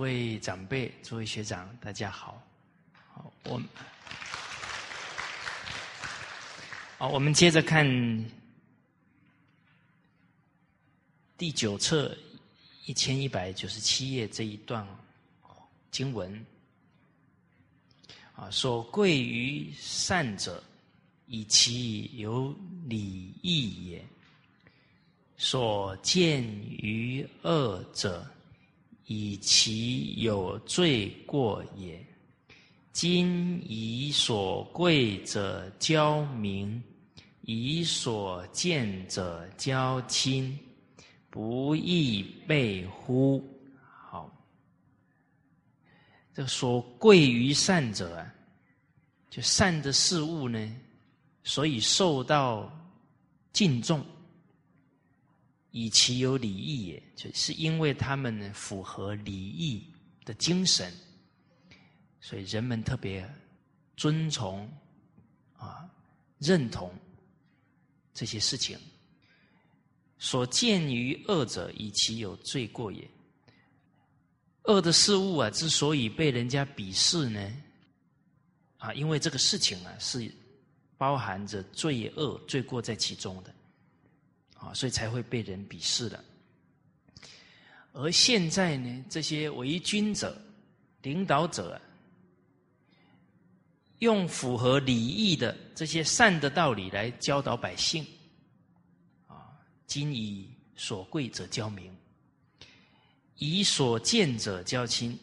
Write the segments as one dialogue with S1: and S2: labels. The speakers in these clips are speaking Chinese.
S1: 各位长辈、诸位学长，大家好。好，我好，我们接着看第九册一千一百九十七页这一段经文。啊，所贵于善者，以其有礼义也；所见于恶者，以其有罪过也。今以所贵者交明，以所见者交亲，不亦备乎？好，这所贵于善者啊，就善的事物呢，所以受到敬重。以其有礼义也，就是因为他们符合礼义的精神，所以人们特别尊崇啊认同这些事情。所见于恶者，以其有罪过也。恶的事物啊，之所以被人家鄙视呢，啊，因为这个事情啊是包含着罪恶、罪过在其中的。啊，所以才会被人鄙视的。而现在呢，这些为君者、领导者，用符合礼义的这些善的道理来教导百姓，啊，今以所贵者教明，以所见者教亲，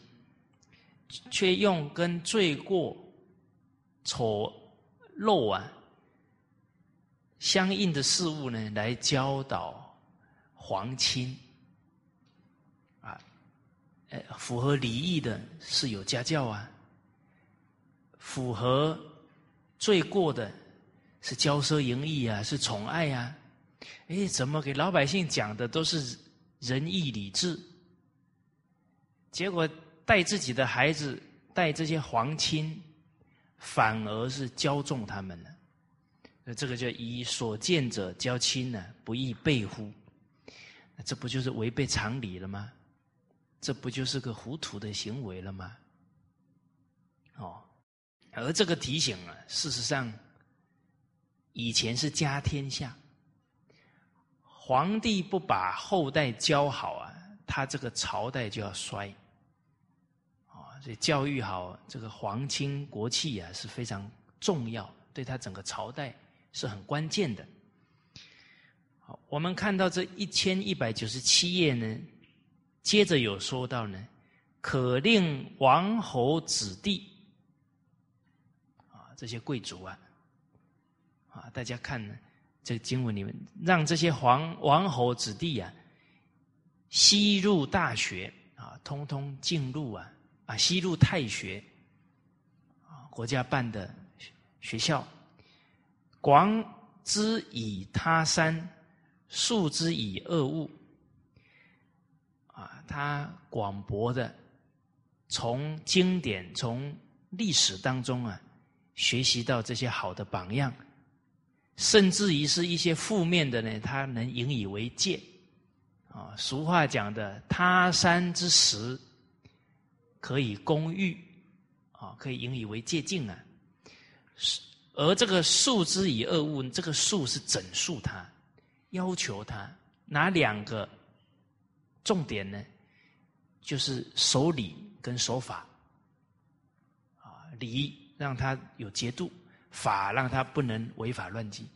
S1: 却用跟罪过、丑陋啊。相应的事物呢，来教导皇亲。啊，呃，符合礼义的是有家教啊，符合罪过的是骄奢淫逸啊，是宠爱啊，哎，怎么给老百姓讲的都是仁义礼智，结果带自己的孩子带这些皇亲，反而是骄纵他们了。那这个叫以所见者交亲呢，不亦备乎？这不就是违背常理了吗？这不就是个糊涂的行为了吗？哦，而这个提醒啊，事实上，以前是家天下，皇帝不把后代教好啊，他这个朝代就要衰。啊，所以教育好这个皇亲国戚啊是非常重要，对他整个朝代。是很关键的。好，我们看到这一千一百九十七页呢，接着有说到呢，可令王侯子弟啊，这些贵族啊，啊，大家看呢，这个经文里面，让这些皇王侯子弟啊，吸入大学啊，通通进入啊，啊，吸入太学啊，国家办的学校。广之以他山，树之以恶物。啊，他广博的从经典、从历史当中啊，学习到这些好的榜样，甚至于是一些负面的呢，他能引以为戒。啊，俗话讲的“他山之石，可以攻玉”，啊，可以引以为戒境啊。是。而这个数之以恶物，这个数是整数他，要求他哪两个重点呢？就是守礼跟守法，啊，礼让他有节度，法让他不能违法乱纪，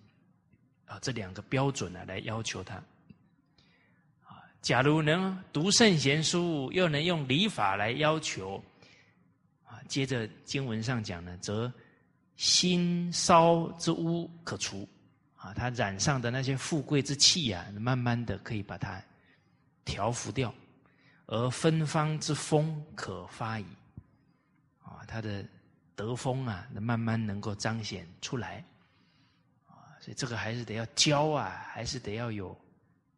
S1: 啊，这两个标准呢来要求他。啊，假如能读圣贤书，又能用礼法来要求，啊，接着经文上讲呢，则。心烧之污可除，啊，他染上的那些富贵之气啊，慢慢的可以把它调服掉，而芬芳之风可发矣，啊，他的德风啊，那慢慢能够彰显出来，啊，所以这个还是得要教啊，还是得要有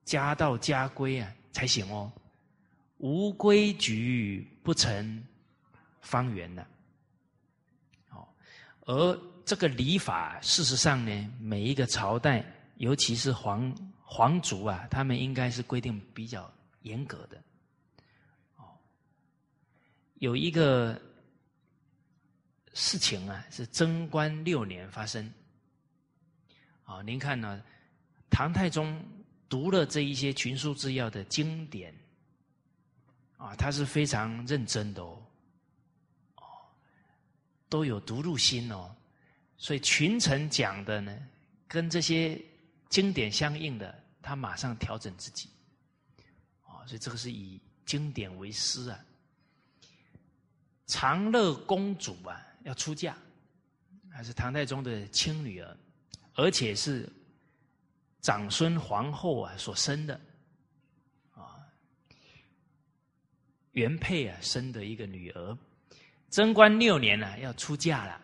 S1: 家道家规啊才行哦，无规矩不成方圆的。而这个礼法，事实上呢，每一个朝代，尤其是皇皇族啊，他们应该是规定比较严格的。哦，有一个事情啊，是贞观六年发生。啊，您看呢，唐太宗读了这一些群书治要的经典，啊，他是非常认真的，哦，都有读入心哦，所以群臣讲的呢，跟这些经典相应的，他马上调整自己，啊，所以这个是以经典为师啊。长乐公主啊，要出嫁，还是唐太宗的亲女儿。而且是长孙皇后啊所生的，啊，原配啊生的一个女儿，贞观六年呢要出嫁了，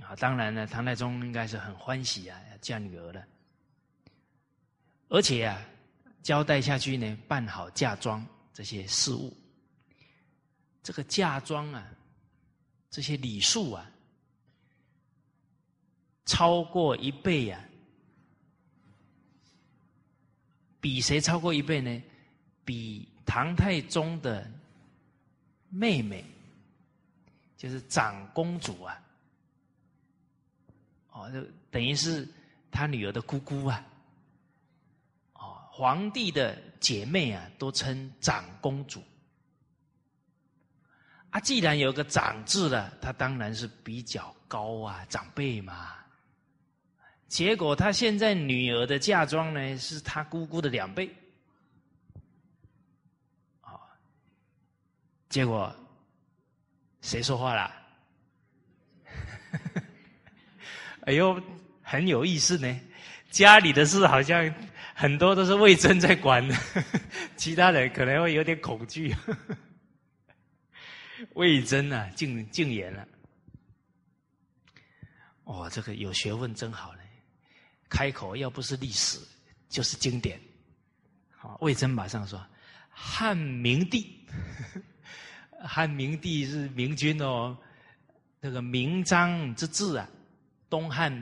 S1: 啊，当然呢唐太宗应该是很欢喜啊要嫁女儿了，而且啊交代下去呢办好嫁妆这些事务，这个嫁妆啊这些礼数啊。超过一倍呀？比谁超过一倍呢？比唐太宗的妹妹，就是长公主啊。哦，就等于是他女儿的姑姑啊。哦，皇帝的姐妹啊，都称长公主。啊，既然有个长字了，他当然是比较高啊，长辈嘛。结果他现在女儿的嫁妆呢，是他姑姑的两倍，啊！结果谁说话啦？哎呦，很有意思呢。家里的事好像很多都是魏征在管，其他人可能会有点恐惧。魏征啊，禁禁言了。哦，这个有学问真好呢。开口要不是历史，就是经典。好，魏征马上说：“汉明帝，汉明帝是明君哦，那个明章之治啊，东汉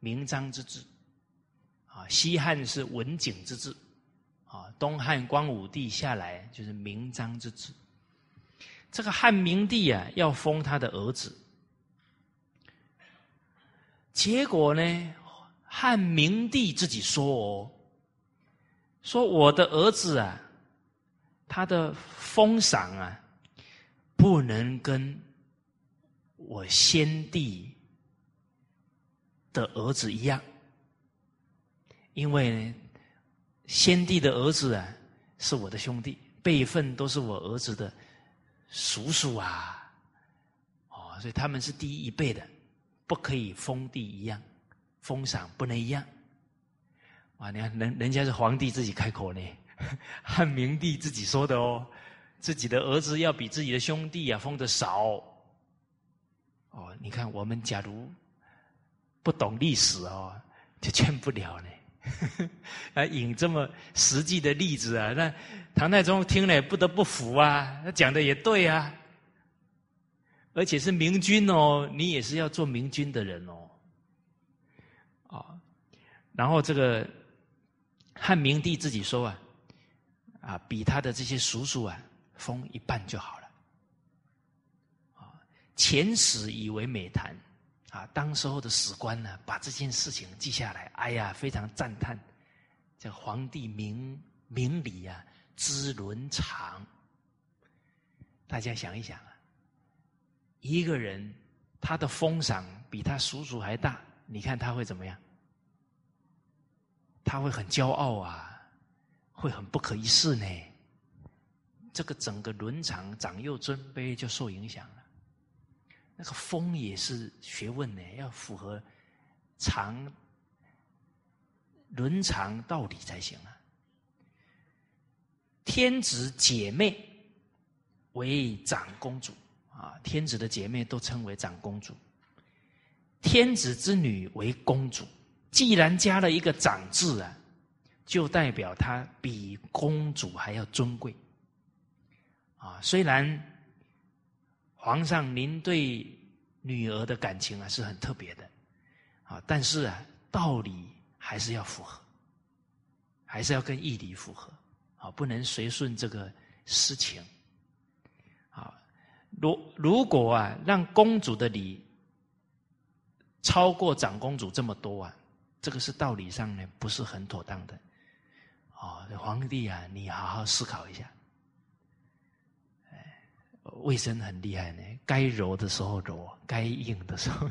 S1: 明章之治，啊，西汉是文景之治，啊，东汉光武帝下来就是明章之治。这个汉明帝啊，要封他的儿子，结果呢？”汉明帝自己说：“哦，说我的儿子啊，他的封赏啊，不能跟我先帝的儿子一样，因为先帝的儿子啊是我的兄弟，辈分都是我儿子的叔叔啊，哦，所以他们是第一辈的，不可以封地一样。”封赏不能一样，啊！你看，人人家是皇帝自己开口呢，汉明帝自己说的哦，自己的儿子要比自己的兄弟啊封的少。哦，你看我们假如不懂历史哦，就劝不了呢。啊，引这么实际的例子啊，那唐太宗听了也不得不服啊，他讲的也对啊，而且是明君哦，你也是要做明君的人哦。啊然后这个汉明帝自己说啊，啊，比他的这些叔叔啊封一半就好了，啊，前史以为美谈，啊，当时候的史官呢把这件事情记下来，哎呀，非常赞叹，这皇帝明明理啊，知伦常。大家想一想啊，一个人他的封赏比他叔叔还大，你看他会怎么样？他会很骄傲啊，会很不可一世呢。这个整个伦常长幼尊卑就受影响了。那个风也是学问呢，要符合常伦常道理才行啊。天子姐妹为长公主啊，天子的姐妹都称为长公主。天子之女为公主。既然加了一个“长”字啊，就代表她比公主还要尊贵啊。虽然皇上您对女儿的感情啊是很特别的啊，但是啊，道理还是要符合，还是要跟义理符合啊，不能随顺这个私情啊。如如果啊，让公主的礼超过长公主这么多啊，这个是道理上呢不是很妥当的。哦，皇帝啊，你好好思考一下。卫生很厉害呢，该柔的时候柔，该硬的时候。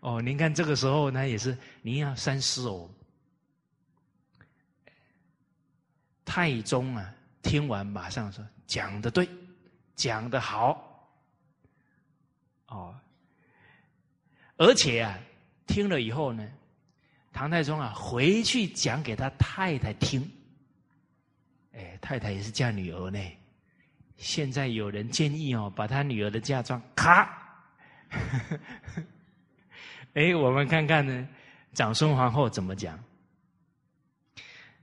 S1: 哦，您看这个时候呢，也是您要三思哦。太宗啊，听完马上说：“讲的对，讲的好。”哦，而且啊，听了以后呢，唐太宗啊，回去讲给他太太听。哎，太太也是嫁女儿呢。现在有人建议哦，把他女儿的嫁妆咔。哎，我们看看呢，长孙皇后怎么讲？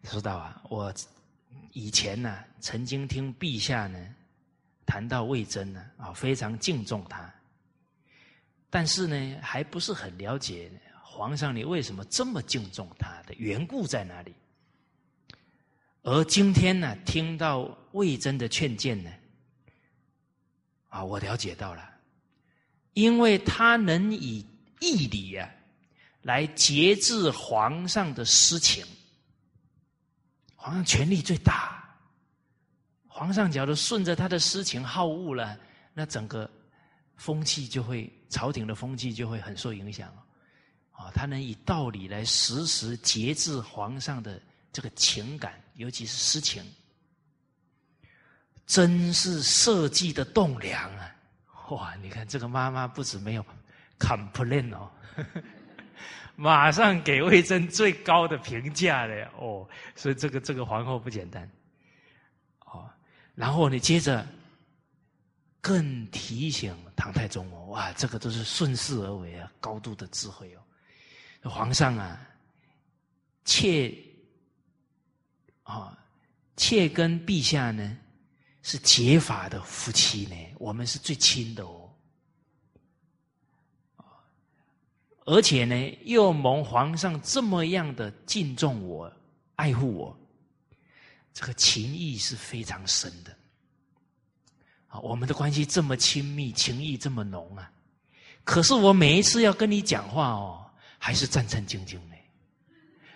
S1: 说到啊，我以前呢，曾经听陛下呢谈到魏征呢，啊，非常敬重他，但是呢，还不是很了解皇上你为什么这么敬重他的缘故在哪里？而今天呢，听到魏征的劝谏呢，啊，我了解到了，因为他能以。义理啊，来节制皇上的私情。皇上权力最大，皇上假如顺着他的私情好恶了，那整个风气就会，朝廷的风气就会很受影响啊，他能以道理来时时节制皇上的这个情感，尤其是私情，真是社稷的栋梁啊！哇，你看这个妈妈不止没有。complain 哦，马上给魏征最高的评价了哦，所以这个这个皇后不简单哦。然后你接着更提醒唐太宗哦，哇，这个都是顺势而为啊，高度的智慧哦。皇上啊，妾啊，妾跟陛下呢是结法的夫妻呢，我们是最亲的哦。而且呢，又蒙皇上这么样的敬重我、爱护我，这个情谊是非常深的。啊，我们的关系这么亲密，情谊这么浓啊！可是我每一次要跟你讲话哦，还是战战兢兢呢，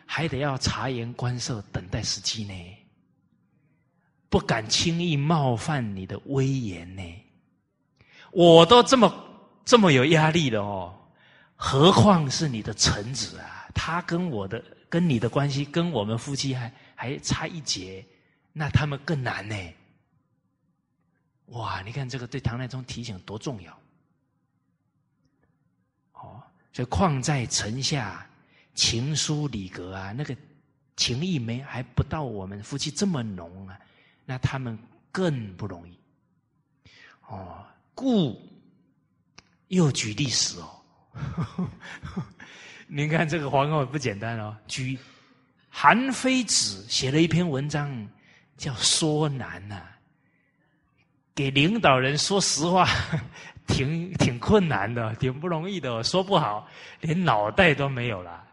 S1: 还得要察言观色，等待时机呢，不敢轻易冒犯你的威严呢。我都这么这么有压力了哦。何况是你的臣子啊？他跟我的、跟你的关系，跟我们夫妻还还差一截，那他们更难呢。哇！你看这个对唐太宗提醒多重要哦！所以况在臣下，情疏礼格啊，那个情谊没还不到我们夫妻这么浓啊，那他们更不容易哦。故又举历史哦。您看这个皇后不简单哦，举韩非子写了一篇文章，叫《说难》呐，给领导人说实话，挺挺困难的，挺不容易的，说不好连脑袋都没有了。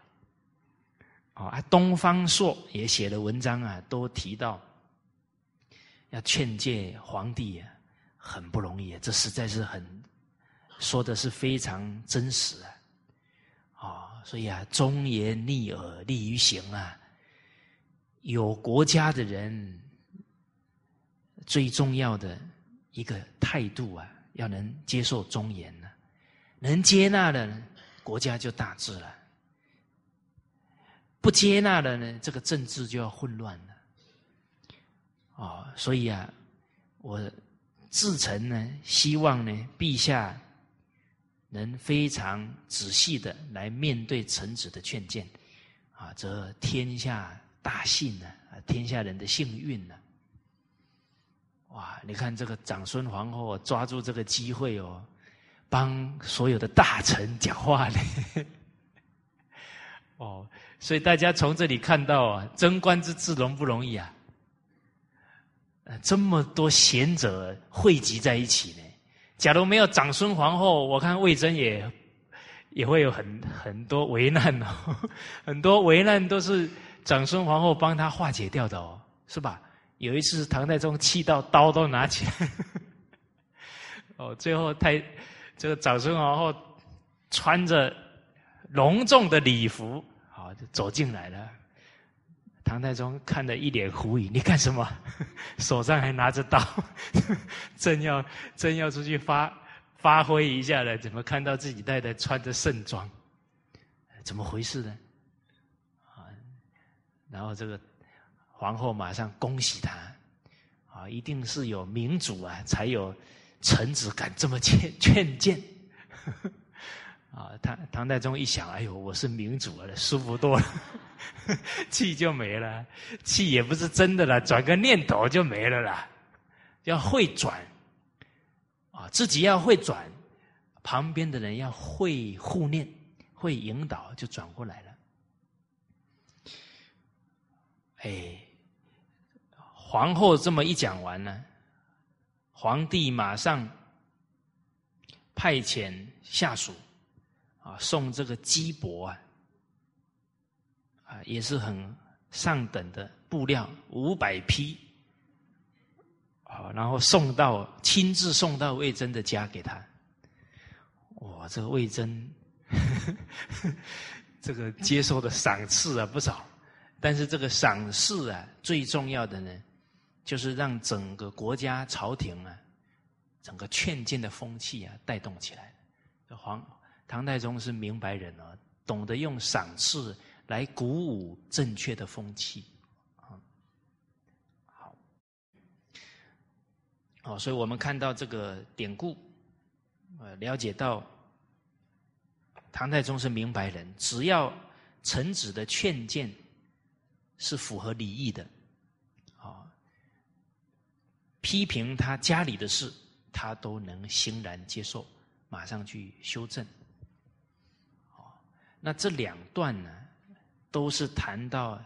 S1: 哦，啊，东方朔也写了文章啊，都提到要劝诫皇帝啊，很不容易，这实在是很。说的是非常真实啊，啊，所以啊，忠言逆耳利于行啊。有国家的人，最重要的一个态度啊，要能接受忠言呢，能接纳的，国家就大治了；不接纳的呢，这个政治就要混乱哦。所以啊，我自诚呢，希望呢，陛下。能非常仔细的来面对臣子的劝谏，啊，则天下大幸呢，啊，天下人的幸运呢。哇，你看这个长孙皇后抓住这个机会哦，帮所有的大臣讲话呢。哦，所以大家从这里看到啊，贞观之治容不容易啊？呃，这么多贤者汇集在一起呢。假如没有长孙皇后，我看魏征也也会有很很多危难哦，很多危难都是长孙皇后帮他化解掉的哦，是吧？有一次唐太宗气到刀都拿起来，哦，最后太这个长孙皇后穿着隆重的礼服，好就走进来了。唐太宗看得一脸狐疑：“你干什么？手上还拿着刀，正要正要出去发发挥一下了，怎么看到自己太太穿着盛装？怎么回事呢？”啊，然后这个皇后马上恭喜他，啊，一定是有明主啊，才有臣子敢这么劝劝谏。啊，唐唐太宗一想，哎呦，我是明主了，舒服多了，气就没了，气也不是真的了，转个念头就没了啦。要会转，啊，自己要会转，旁边的人要会护念，会引导，就转过来了。哎，皇后这么一讲完呢，皇帝马上派遣下属。啊，送这个鸡帛啊，啊，也是很上等的布料，五百匹，好，然后送到亲自送到魏征的家给他。哇，这个魏征，这个接受的赏赐啊不少，但是这个赏赐啊，最重要的呢，就是让整个国家朝廷啊，整个劝谏的风气啊带动起来，这皇。唐太宗是明白人啊，懂得用赏赐来鼓舞正确的风气啊。好，好，所以我们看到这个典故，呃，了解到唐太宗是明白人，只要臣子的劝谏是符合礼义的，啊，批评他家里的事，他都能欣然接受，马上去修正。那这两段呢，都是谈到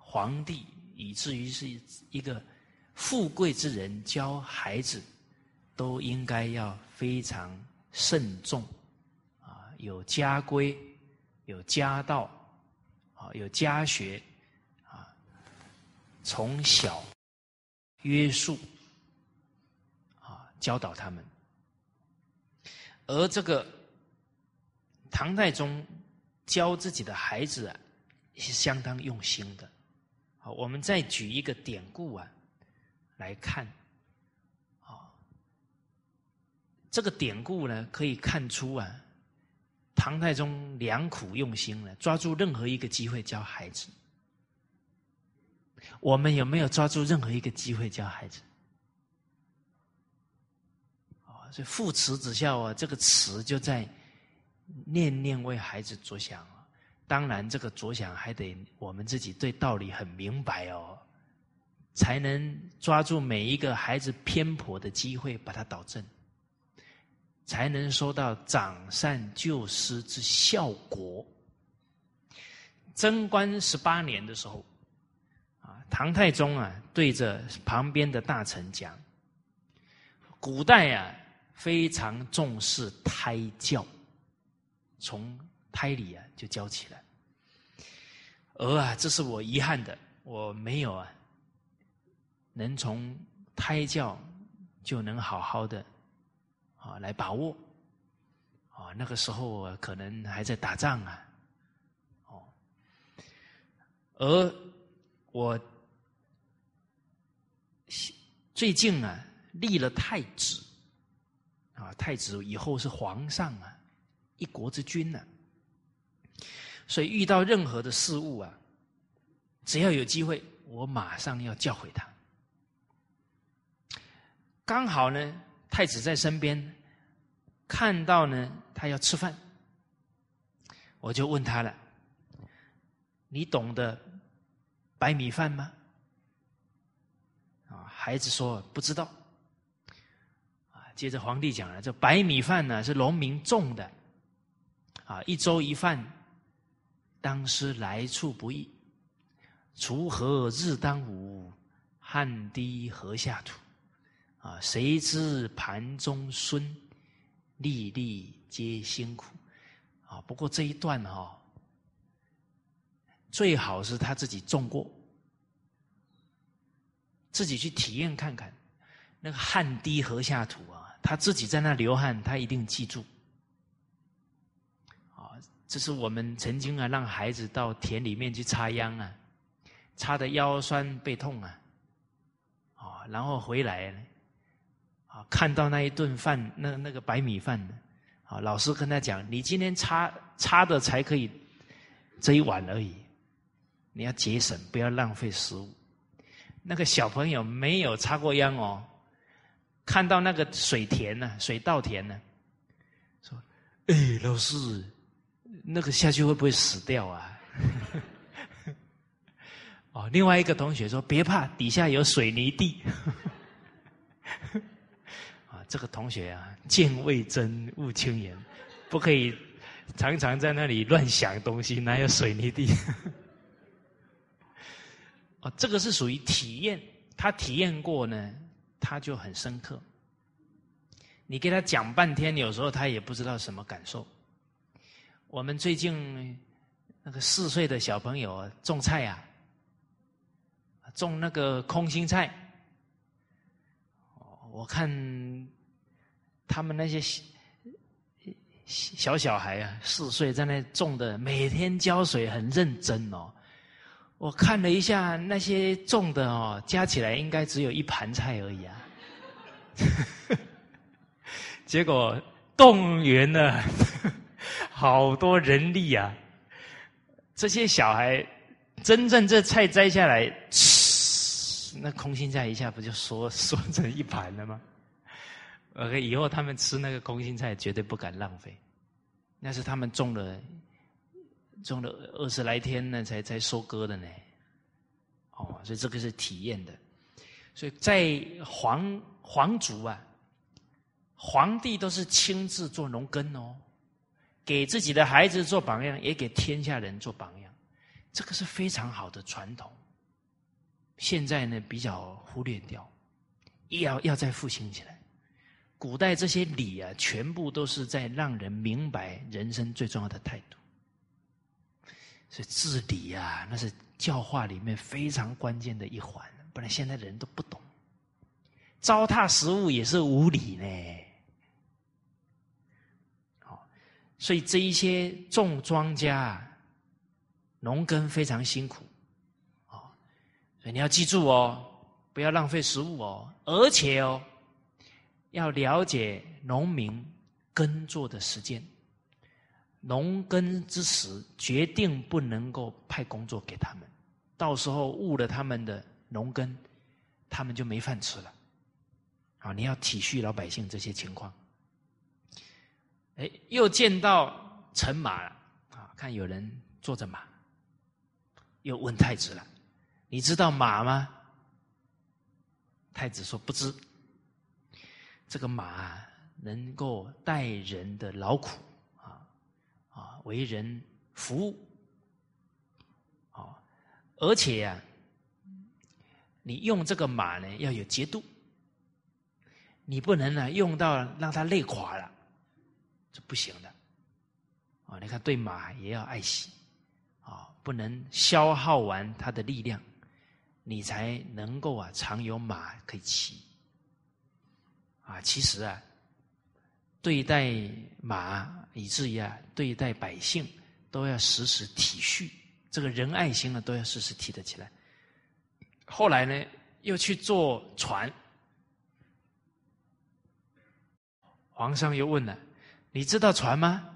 S1: 皇帝，以至于是一个富贵之人教孩子，都应该要非常慎重，啊，有家规，有家道，啊，有家学，啊，从小约束，啊，教导他们，而这个。唐太宗教自己的孩子啊，是相当用心的。好，我们再举一个典故啊来看。啊，这个典故呢，可以看出啊，唐太宗良苦用心了，抓住任何一个机会教孩子。我们有没有抓住任何一个机会教孩子？啊，所以父慈子孝啊，这个慈就在。念念为孩子着想啊，当然这个着想还得我们自己对道理很明白哦，才能抓住每一个孩子偏颇的机会，把它导正，才能收到长善救失之效果。贞观十八年的时候，啊，唐太宗啊，对着旁边的大臣讲，古代啊，非常重视胎教。从胎里啊就教起来，而啊，这是我遗憾的，我没有啊，能从胎教就能好好的啊来把握啊，那个时候我可能还在打仗啊，哦，而我最近啊立了太子啊，太子以后是皇上啊。一国之君呢，所以遇到任何的事物啊，只要有机会，我马上要教诲他。刚好呢，太子在身边，看到呢，他要吃饭，我就问他了：“你懂得白米饭吗？”啊，孩子说不知道。啊，接着皇帝讲了：“这白米饭呢，是农民种的。”啊，一粥一饭，当思来处不易。锄禾日当午，汗滴禾下土。啊，谁知盘中孙，粒粒皆辛苦。啊，不过这一段哈，最好是他自己种过，自己去体验看看。那个汗滴禾下土啊，他自己在那流汗，他一定记住。这是我们曾经啊，让孩子到田里面去插秧啊，插的腰酸背痛啊，啊，然后回来，啊，看到那一顿饭，那那个白米饭，啊，老师跟他讲，你今天插插的才可以这一碗而已，你要节省，不要浪费食物。那个小朋友没有插过秧哦，看到那个水田呢，水稻田呢，说：“哎，老师，那个下去会不会死掉啊？” 哦，另外一个同学说：“别怕，底下有水泥地。”啊，这个同学啊，见未真勿轻言，不可以常常在那里乱想东西，哪有水泥地？哦这个是属于体验，他体验过呢，他就很深刻。你给他讲半天，有时候他也不知道什么感受。我们最近那个四岁的小朋友种菜呀，种那个空心菜，我看他们那些小小孩啊，四岁在那种的，每天浇水很认真哦。我看了一下那些种的哦，加起来应该只有一盘菜而已啊。结果动员了好多人力啊，这些小孩真正这菜摘下来，那空心菜一下不就缩 缩成一盘了吗？OK，以后他们吃那个空心菜绝对不敢浪费，那是他们种了。种了二十来天呢，才才收割的呢。哦，所以这个是体验的。所以在皇皇族啊，皇帝都是亲自做农耕哦，给自己的孩子做榜样，也给天下人做榜样。这个是非常好的传统。现在呢，比较忽略掉，要要再复兴起来。古代这些礼啊，全部都是在让人明白人生最重要的态度。所以治理啊，那是教化里面非常关键的一环，不然现在的人都不懂。糟蹋食物也是无理呢。好，所以这一些种庄稼、农耕非常辛苦，啊，所以你要记住哦，不要浪费食物哦，而且哦，要了解农民耕作的时间。农耕之时，决定不能够派工作给他们，到时候误了他们的农耕，他们就没饭吃了。啊，你要体恤老百姓这些情况。哎，又见到乘马了啊！看有人坐着马，又问太子了：“你知道马吗？”太子说：“不知。”这个马能够带人的劳苦。啊啊，为人服务，啊，而且呀，你用这个马呢要有节度，你不能呢用到让它累垮了，是不行的。啊，你看对马也要爱惜，啊，不能消耗完它的力量，你才能够啊常有马可以骑。啊，其实啊。对待马，以至于啊，对待百姓，都要时时体恤，这个仁爱心呢，都要时时提得起来。后来呢，又去坐船。皇上又问了：“你知道船吗？”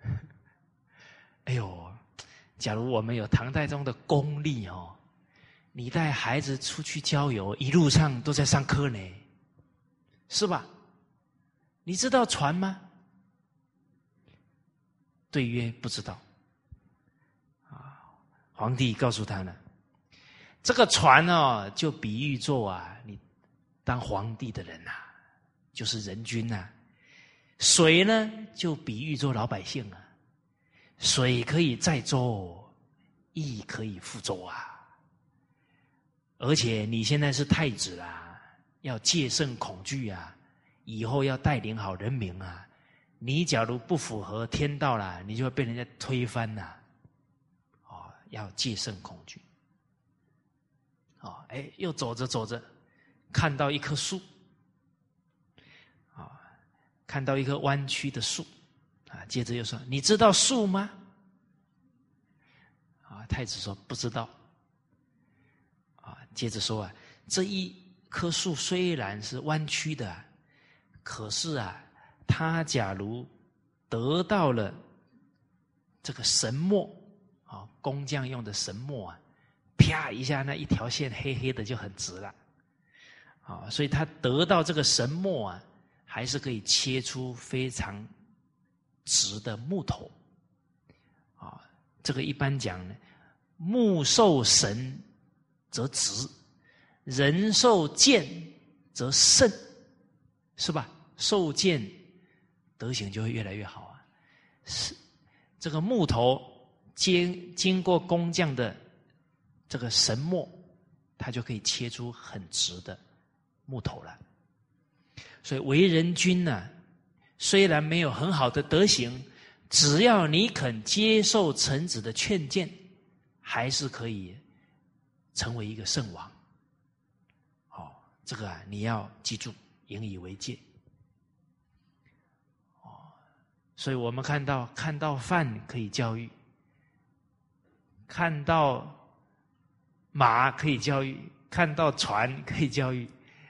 S1: 哎呦，假如我们有唐太宗的功力哦，你带孩子出去郊游，一路上都在上课呢，是吧？你知道船吗？对曰不知道。啊，皇帝告诉他呢，这个船哦，就比喻作啊，你当皇帝的人呐，就是人君呐。水呢，就比喻作老百姓啊。水可以载舟，亦可以覆舟啊。而且你现在是太子啊，要戒慎恐惧啊。以后要带领好人民啊！你假如不符合天道了，你就会被人家推翻呐！哦，要戒慎恐惧。哦，哎，又走着走着，看到一棵树，看到一棵弯曲的树，啊，接着又说：“你知道树吗？”啊，太子说：“不知道。”啊，接着说啊，这一棵树虽然是弯曲的，可是啊，它假如得到了这个神墨啊，工匠用的神墨啊。啪一下，那一条线黑黑的就很直了，啊，所以他得到这个神墨啊，还是可以切出非常直的木头，啊，这个一般讲呢，木受神则直，人受剑则胜，是吧？受剑德行就会越来越好啊。是这个木头经经过工匠的。这个神墨，它就可以切出很直的木头了。所以为人君呢，虽然没有很好的德行，只要你肯接受臣子的劝谏，还是可以成为一个圣王。哦，这个啊，你要记住，引以为戒。哦，所以我们看到看到饭可以教育，看到。马可以教育，看到船可以教育，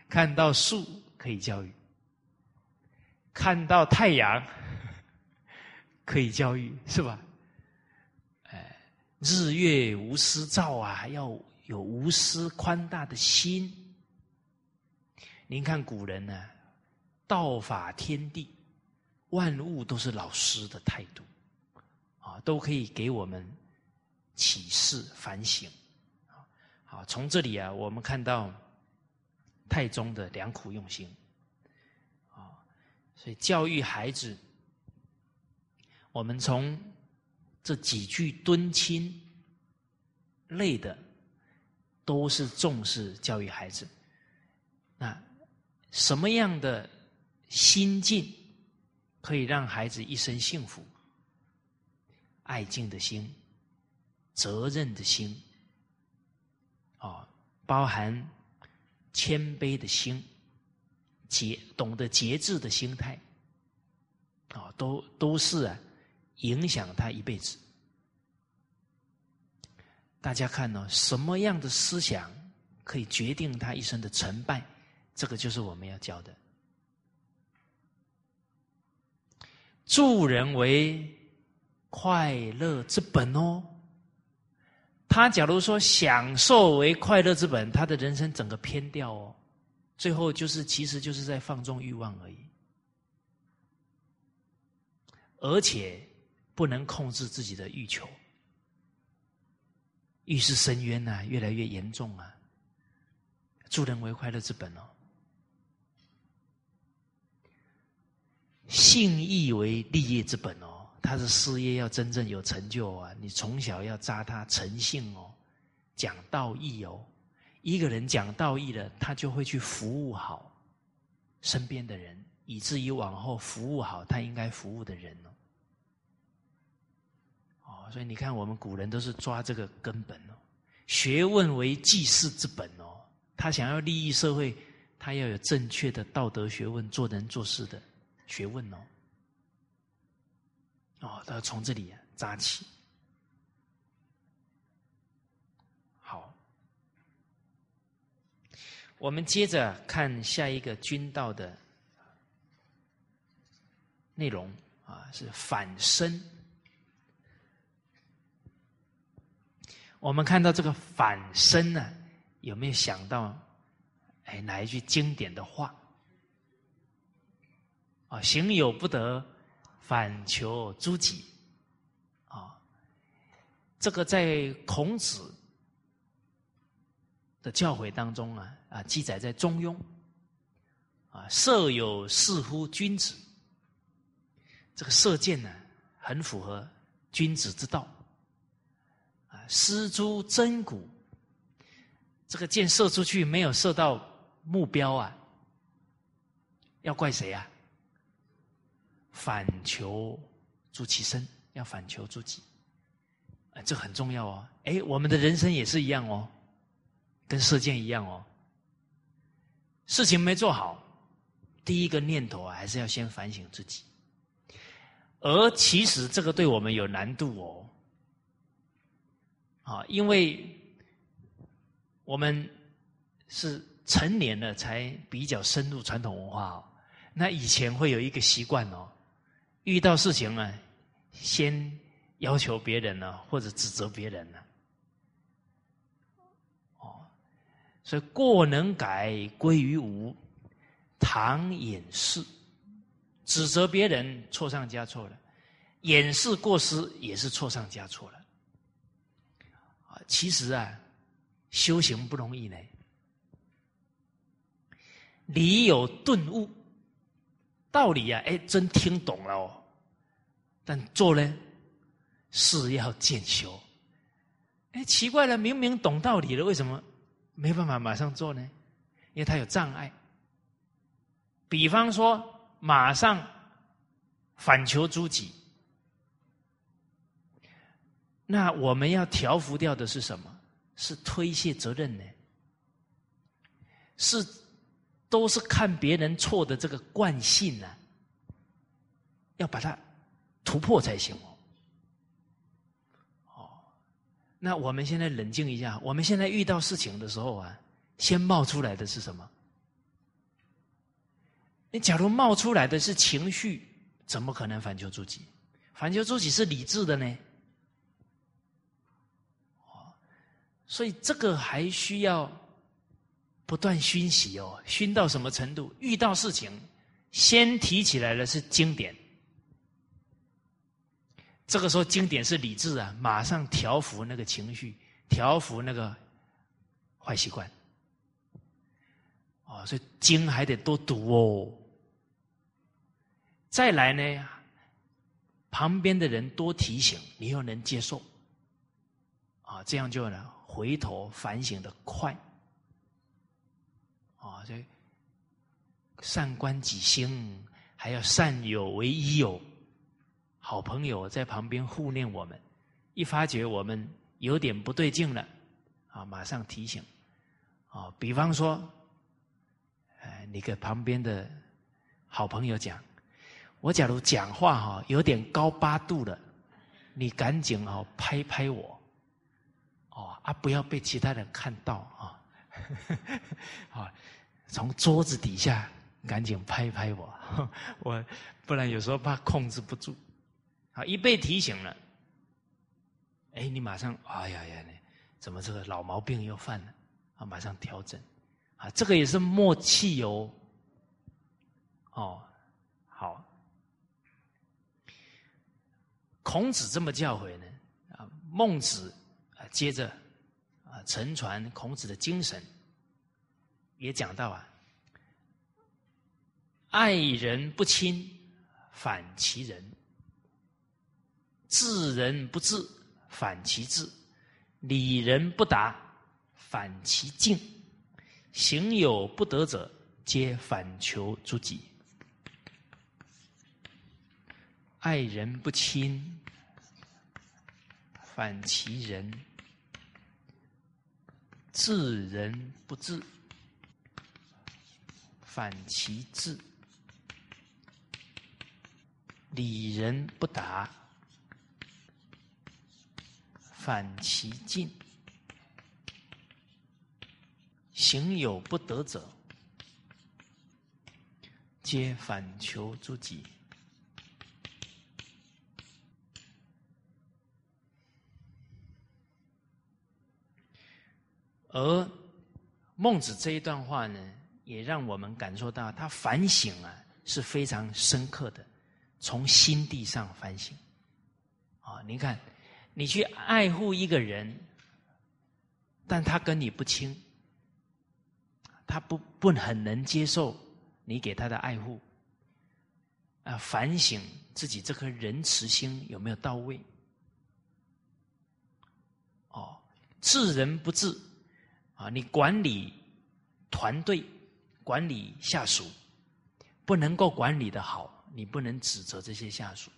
S1: 看到树可以教育，看到太阳 可以教育，是吧？哎，日月无私照啊，要有无私宽大的心。您看古人呢，道法天地，万物都是老师的态度，啊，都可以给我们启示反省。好，从这里啊，我们看到太宗的良苦用心，所以教育孩子，我们从这几句敦亲类的，都是重视教育孩子。那什么样的心境可以让孩子一生幸福？爱敬的心，责任的心。啊，包含谦卑的心，节懂得节制的心态，啊，都都是啊，影响他一辈子。大家看呢，什么样的思想可以决定他一生的成败？这个就是我们要教的。助人为快乐之本哦。他假如说享受为快乐之本，他的人生整个偏掉哦，最后就是其实就是在放纵欲望而已，而且不能控制自己的欲求，欲是深渊呐，越来越严重啊！助人为快乐之本哦，信义为立业之本哦。他的事业要真正有成就啊！你从小要扎他诚信哦，讲道义哦。一个人讲道义了，他就会去服务好身边的人，以至于往后服务好他应该服务的人哦。哦，所以你看，我们古人都是抓这个根本哦。学问为济世之本哦，他想要利益社会，他要有正确的道德学问，做人做事的学问哦。哦，都要从这里扎起。好，我们接着看下一个君道的内容啊，是反身。我们看到这个反身呢，有没有想到哎哪一句经典的话？啊，行有不得。反求诸己，啊，这个在孔子的教诲当中啊啊记载在《中庸》，啊，射有似乎君子，这个射箭呢很符合君子之道，啊，失诸真骨，这个箭射出去没有射到目标啊，要怪谁啊？反求诸其身，要反求诸己，啊，这很重要哦。哎，我们的人生也是一样哦，跟射箭一样哦。事情没做好，第一个念头还是要先反省自己。而其实这个对我们有难度哦，啊，因为我们是成年了才比较深入传统文化哦。那以前会有一个习惯哦，遇到事情呢，先要求别人呢，或者指责别人呢。所以过能改归于无，唐掩饰。指责别人错上加错了，掩饰过失也是错上加错了。啊，其实啊，修行不容易呢。理有顿悟，道理啊，哎，真听懂了哦。但做呢，事要渐修。哎，奇怪了，明明懂道理了，为什么没办法马上做呢？因为他有障碍。比方说。马上反求诸己，那我们要调服掉的是什么？是推卸责任呢？是都是看别人错的这个惯性呢？要把它突破才行。那我们现在冷静一下，我们现在遇到事情的时候啊，先冒出来的是什么？你假如冒出来的是情绪，怎么可能反求诸己？反求诸己是理智的呢？哦，所以这个还需要不断熏习哦，熏到什么程度？遇到事情，先提起来的是经典，这个时候经典是理智啊，马上调服那个情绪，调服那个坏习惯。哦，所以经还得多读哦。再来呢，旁边的人多提醒，你又能接受，啊，这样就呢回头反省的快，啊，这善观己心，还要善友为益友，好朋友在旁边护念我们，一发觉我们有点不对劲了，啊，马上提醒，啊，比方说，哎，你跟旁边的好朋友讲。我假如讲话哈有点高八度了，你赶紧哦拍拍我，哦啊不要被其他人看到 啊，啊从桌子底下赶紧拍拍我，我不然有时候怕控制不住，啊一被提醒了，哎你马上哎呀呀怎么这个老毛病又犯了啊马上调整，啊这个也是默契哦，哦好。孔子这么教诲呢？啊，孟子啊，接着啊，承传孔子的精神，也讲到啊，爱人不亲，反其仁；治人不治，反其治；礼人不达，反其敬；行有不得者，皆反求诸己。爱人不亲。反其人，治人不治；反其治，理人不达；反其境，行有不得者，皆反求诸己。而孟子这一段话呢，也让我们感受到他反省啊是非常深刻的，从心地上反省。啊，你看，你去爱护一个人，但他跟你不亲，他不不很能接受你给他的爱护，啊，反省自己这颗仁慈心有没有到位？哦，治人不治。啊，你管理团队、管理下属，不能够管理的好，你不能指责这些下属。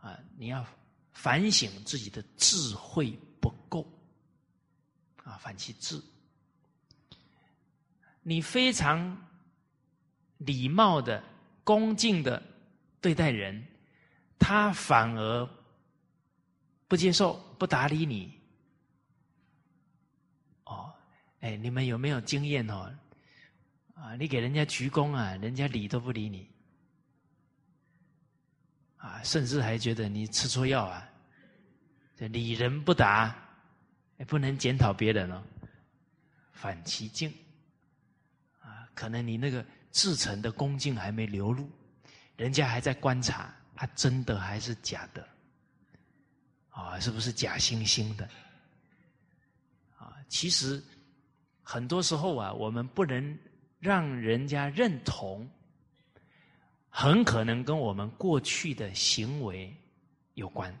S1: 啊，你要反省自己的智慧不够。啊，反其智。你非常礼貌的、恭敬的对待人，他反而不接受、不搭理你。哦，哎，你们有没有经验哦？啊，你给人家鞠躬啊，人家理都不理你，啊，甚至还觉得你吃错药啊，这理人不答，也不能检讨别人哦，反其境，啊，可能你那个至诚的恭敬还没流露，人家还在观察，他真的还是假的，啊，是不是假惺惺的？啊，其实很多时候啊，我们不能。让人家认同，很可能跟我们过去的行为有关，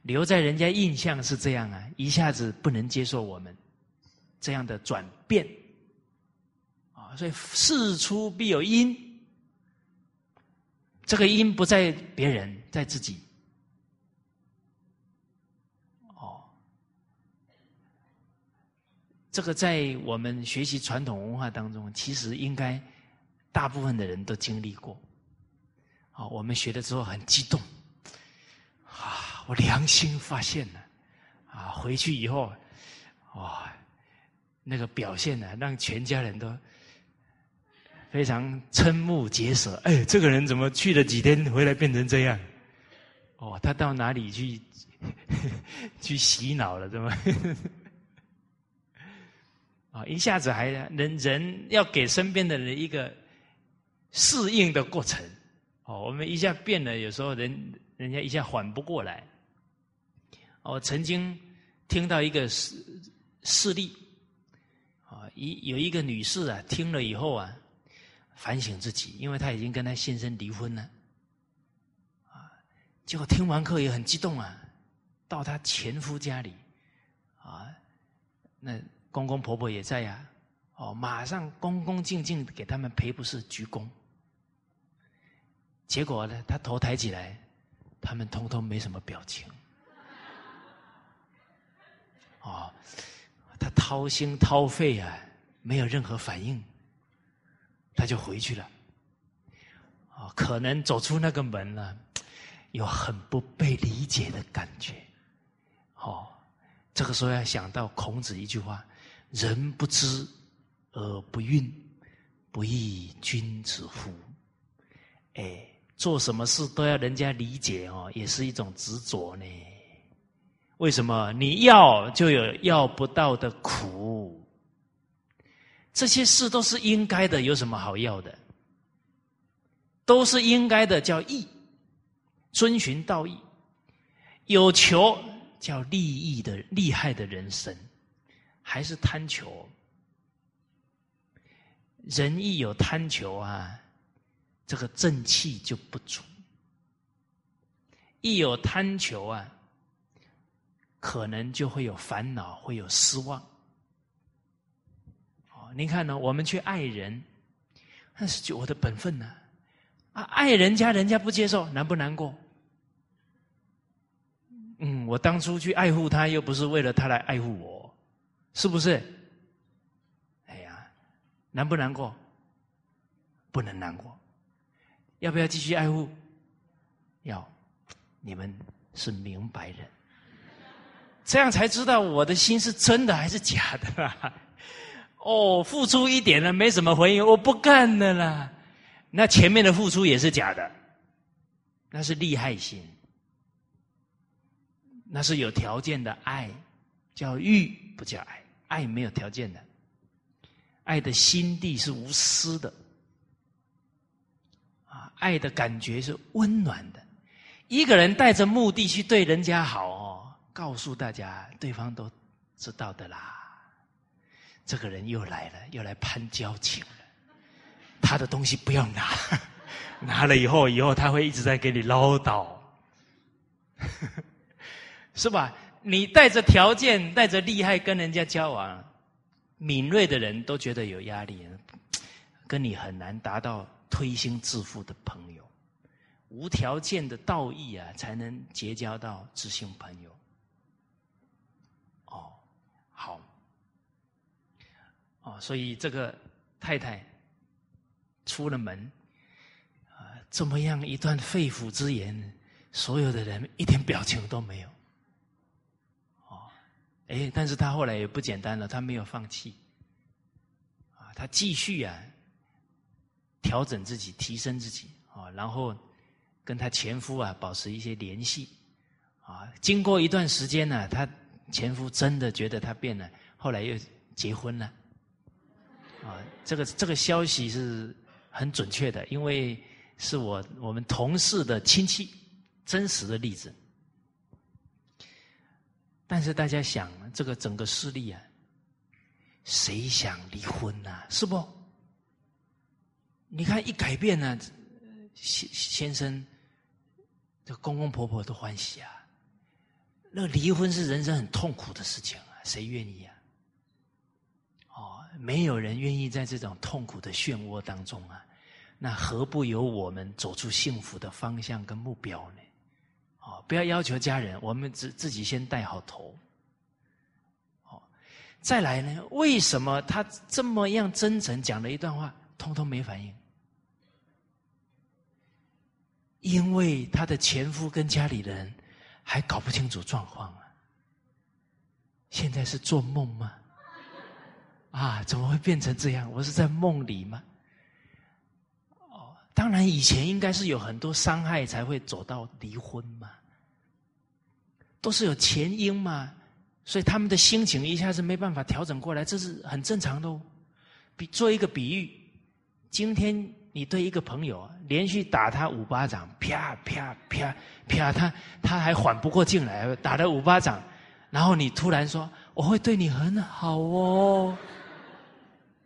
S1: 留在人家印象是这样啊，一下子不能接受我们这样的转变啊，所以事出必有因，这个因不在别人，在自己。哦这个在我们学习传统文化当中，其实应该大部分的人都经历过。啊，我们学了之后很激动，啊，我良心发现了，啊，回去以后，哇，那个表现呢，让全家人都非常瞠目结舌。哎，这个人怎么去了几天回来变成这样？哦，他到哪里去 去洗脑了？怎么？啊，一下子还人人要给身边的人一个适应的过程。哦，我们一下变了，有时候人人家一下缓不过来。我曾经听到一个事事例，啊，一有一个女士啊，听了以后啊，反省自己，因为她已经跟她先生离婚了，啊，结果听完课也很激动啊，到她前夫家里，啊，那。公公婆婆也在呀，哦，马上恭恭敬敬给他们赔不是鞠躬。结果呢，他头抬起来，他们通通没什么表情。哦，他掏心掏肺啊，没有任何反应，他就回去了。哦，可能走出那个门了，有很不被理解的感觉。哦，这个时候要想到孔子一句话。人不知而不愠，不亦君子乎？哎，做什么事都要人家理解哦，也是一种执着呢。为什么？你要就有要不到的苦，这些事都是应该的，有什么好要的？都是应该的，叫义，遵循道义，有求叫利益的厉害的人生。还是贪求，人一有贪求啊，这个正气就不足；一有贪求啊，可能就会有烦恼，会有失望。哦，您看呢？我们去爱人，那是就我的本分呢。啊，爱人家人家不接受，难不难过？嗯，我当初去爱护他，又不是为了他来爱护我。是不是？哎呀，难不难过？不能难过。要不要继续爱护？要。你们是明白人，这样才知道我的心是真的还是假的啦。哦，付出一点了，没什么回应，我不干了啦。那前面的付出也是假的，那是利害心，那是有条件的爱，叫欲，不叫爱。爱没有条件的，爱的心地是无私的，爱的感觉是温暖的。一个人带着目的去对人家好哦，告诉大家，对方都知道的啦。这个人又来了，又来攀交情了。他的东西不要拿，拿了以后，以后他会一直在给你唠叨，是吧？你带着条件、带着厉害跟人家交往，敏锐的人都觉得有压力，跟你很难达到推心置腹的朋友。无条件的道义啊，才能结交到知心朋友。哦，好，哦，所以这个太太出了门，啊，这么样一段肺腑之言，所有的人一点表情都没有。哦，哎，但是他后来也不简单了，他没有放弃，啊，他继续啊，调整自己，提升自己，啊，然后跟她前夫啊保持一些联系，啊，经过一段时间呢，她前夫真的觉得她变了，后来又结婚了。啊，这个这个消息是很准确的，因为是我我们同事的亲戚真实的例子。但是大家想，这个整个事例啊，谁想离婚呢？是不？你看一改变呢，先先生，这公公婆婆都欢喜啊。那离婚是人生很痛苦的事情啊，谁愿意啊？哦没有人愿意在这种痛苦的漩涡当中啊，那何不由我们走出幸福的方向跟目标呢？哦，不要要求家人，我们自自己先带好头。哦，再来呢？为什么他这么样真诚讲了一段话，通通没反应？因为他的前夫跟家里人还搞不清楚状况啊。现在是做梦吗？啊，怎么会变成这样？我是在梦里吗？哦，当然，以前应该是有很多伤害才会走到离婚嘛，都是有前因嘛，所以他们的心情一下子没办法调整过来，这是很正常的哦。比做一个比喻，今天你对一个朋友连续打他五巴掌，啪啪啪啪，他他还缓不过劲来，打了五巴掌，然后你突然说：“我会对你很好哦。”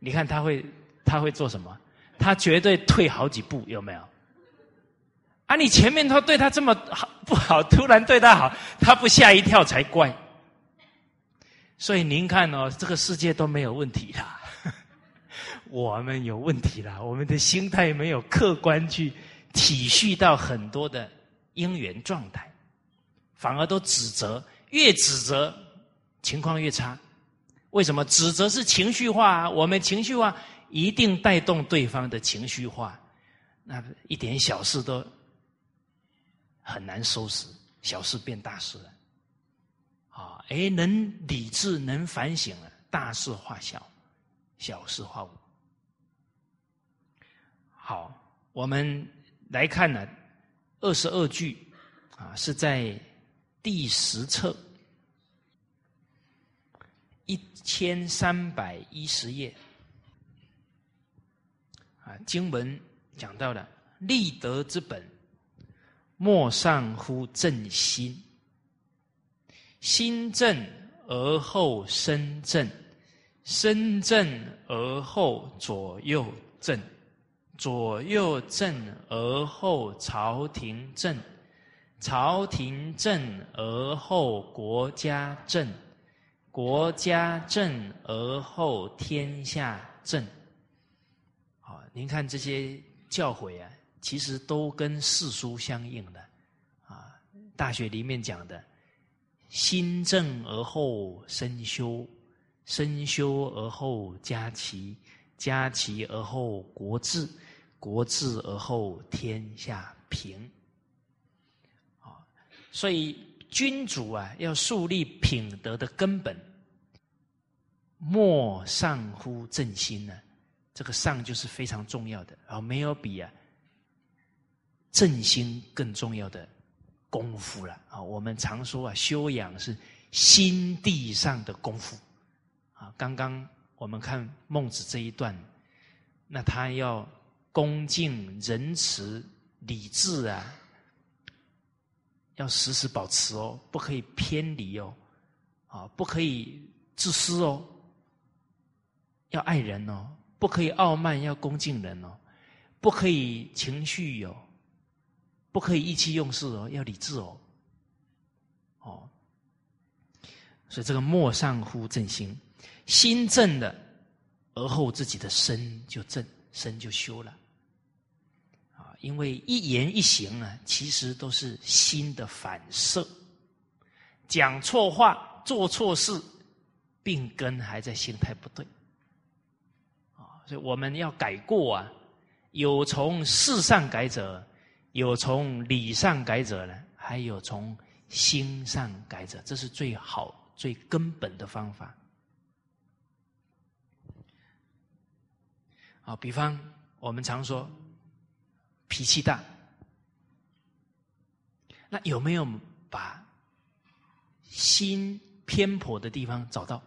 S1: 你看他会，他会做什么？他绝对退好几步，有没有？啊，你前面他对他这么好不好，突然对他好，他不吓一跳才怪。所以您看哦，这个世界都没有问题啦，我们有问题啦，我们的心态没有客观去体恤到很多的因缘状态，反而都指责，越指责情况越差。为什么指责是情绪化？我们情绪化一定带动对方的情绪化，那一点小事都很难收拾，小事变大事了。啊，哎，能理智，能反省了，大事化小，小事化无。好，我们来看呢，二十二句啊，是在第十册。一千三百一十页，啊，经文讲到了立德之本，莫上乎正心。心正而后身正，身正而后左右正，左右正而后朝廷正，朝廷正而后国家正。国家正而后天下正。好，您看这些教诲啊，其实都跟四书相应的。啊，《大学》里面讲的“心正而后身修，身修而后家齐，家齐而后国治，国治而后天下平”。啊，所以君主啊，要树立品德的根本。莫上乎正心呢？这个上就是非常重要的，而没有比啊正心更重要的功夫了啊！我们常说啊，修养是心地上的功夫啊。刚刚我们看孟子这一段，那他要恭敬、仁慈、礼智啊，要时时保持哦，不可以偏离哦，啊，不可以自私哦。要爱人哦，不可以傲慢，要恭敬人哦，不可以情绪有，不可以意气用事哦，要理智哦，哦，所以这个莫上乎正心，心正了，而后自己的身就正，身就修了，啊，因为一言一行啊，其实都是心的反射，讲错话，做错事，病根还在心态不对。啊所以我们要改过啊，有从事上改者，有从理上改者呢，还有从心上改者，这是最好、最根本的方法。啊，比方我们常说脾气大，那有没有把心偏颇的地方找到？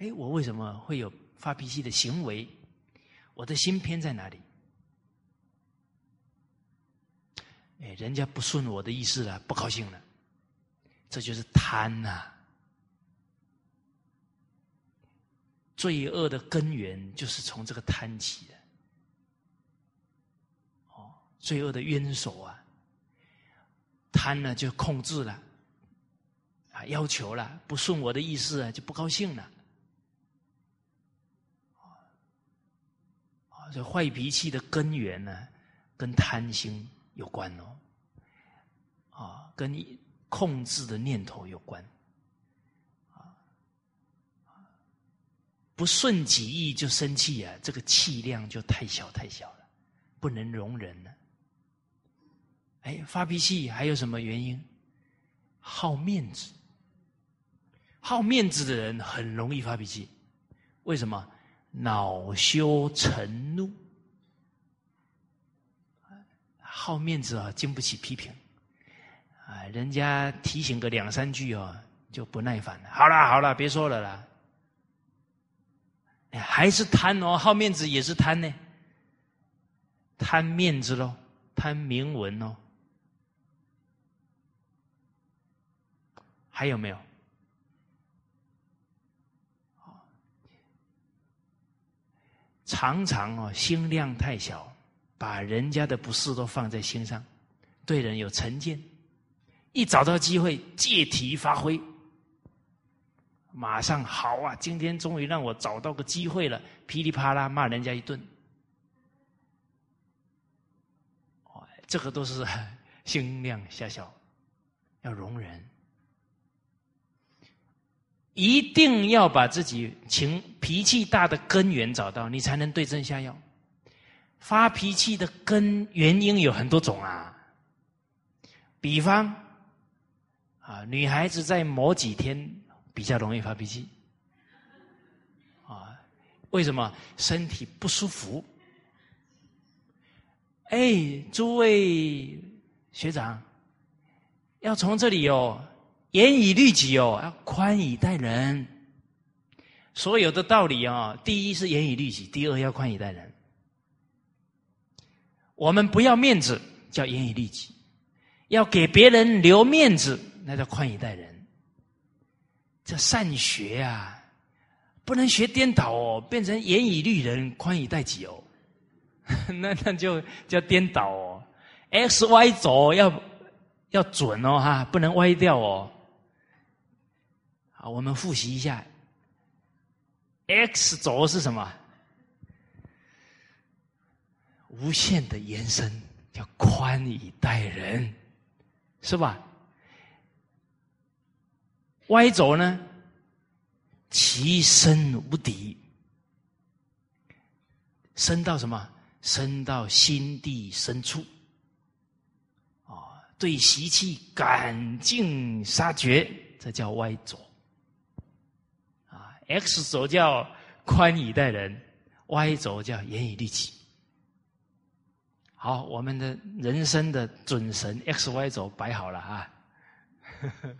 S1: 哎，我为什么会有发脾气的行为？我的心偏在哪里？哎，人家不顺我的意思了，不高兴了，这就是贪呐。罪恶的根源就是从这个贪起的。哦，罪恶的冤首啊，贪呢就控制了，啊，要求了，不顺我的意思啊，就不高兴了。啊这坏脾气的根源呢，跟贪心有关哦，啊，跟控制的念头有关，啊，不顺己意就生气啊，这个气量就太小太小了，不能容忍了。哎，发脾气还有什么原因？好面子，好面子的人很容易发脾气，为什么？恼羞成怒，好面子啊，经不起批评啊！人家提醒个两三句哦，就不耐烦了。好了好了，别说了啦。还是贪哦，好面子也是贪呢，贪面子喽，贪名闻哦。还有没有？常常哦，心量太小，把人家的不是都放在心上，对人有成见，一找到机会借题发挥，马上好啊！今天终于让我找到个机会了，噼里啪啦骂人家一顿，这个都是 心量狭小，要容忍。一定要把自己情脾气大的根源找到，你才能对症下药。发脾气的根原因有很多种啊，比方啊，女孩子在某几天比较容易发脾气，啊，为什么？身体不舒服。哎，诸位学长，要从这里哦。严以律己哦，要宽以待人。所有的道理啊，第一是严以律己，第二要宽以待人。我们不要面子，叫严以律己；要给别人留面子，那叫宽以待人。这善学啊，不能学颠倒哦，变成严以律人，宽以待己哦。那那就叫颠倒哦。X Y 轴要要准哦，哈，不能歪掉哦。好，我们复习一下，x 轴是什么？无限的延伸，叫宽以待人，是吧？y 轴呢？其深无敌，深到什么？深到心地深处。啊，对习气赶尽杀绝，这叫 y 轴。啊 X 轴叫宽以待人，Y 轴叫严以律己。好，我们的人生的准绳 X、Y 轴摆好了啊。呵呵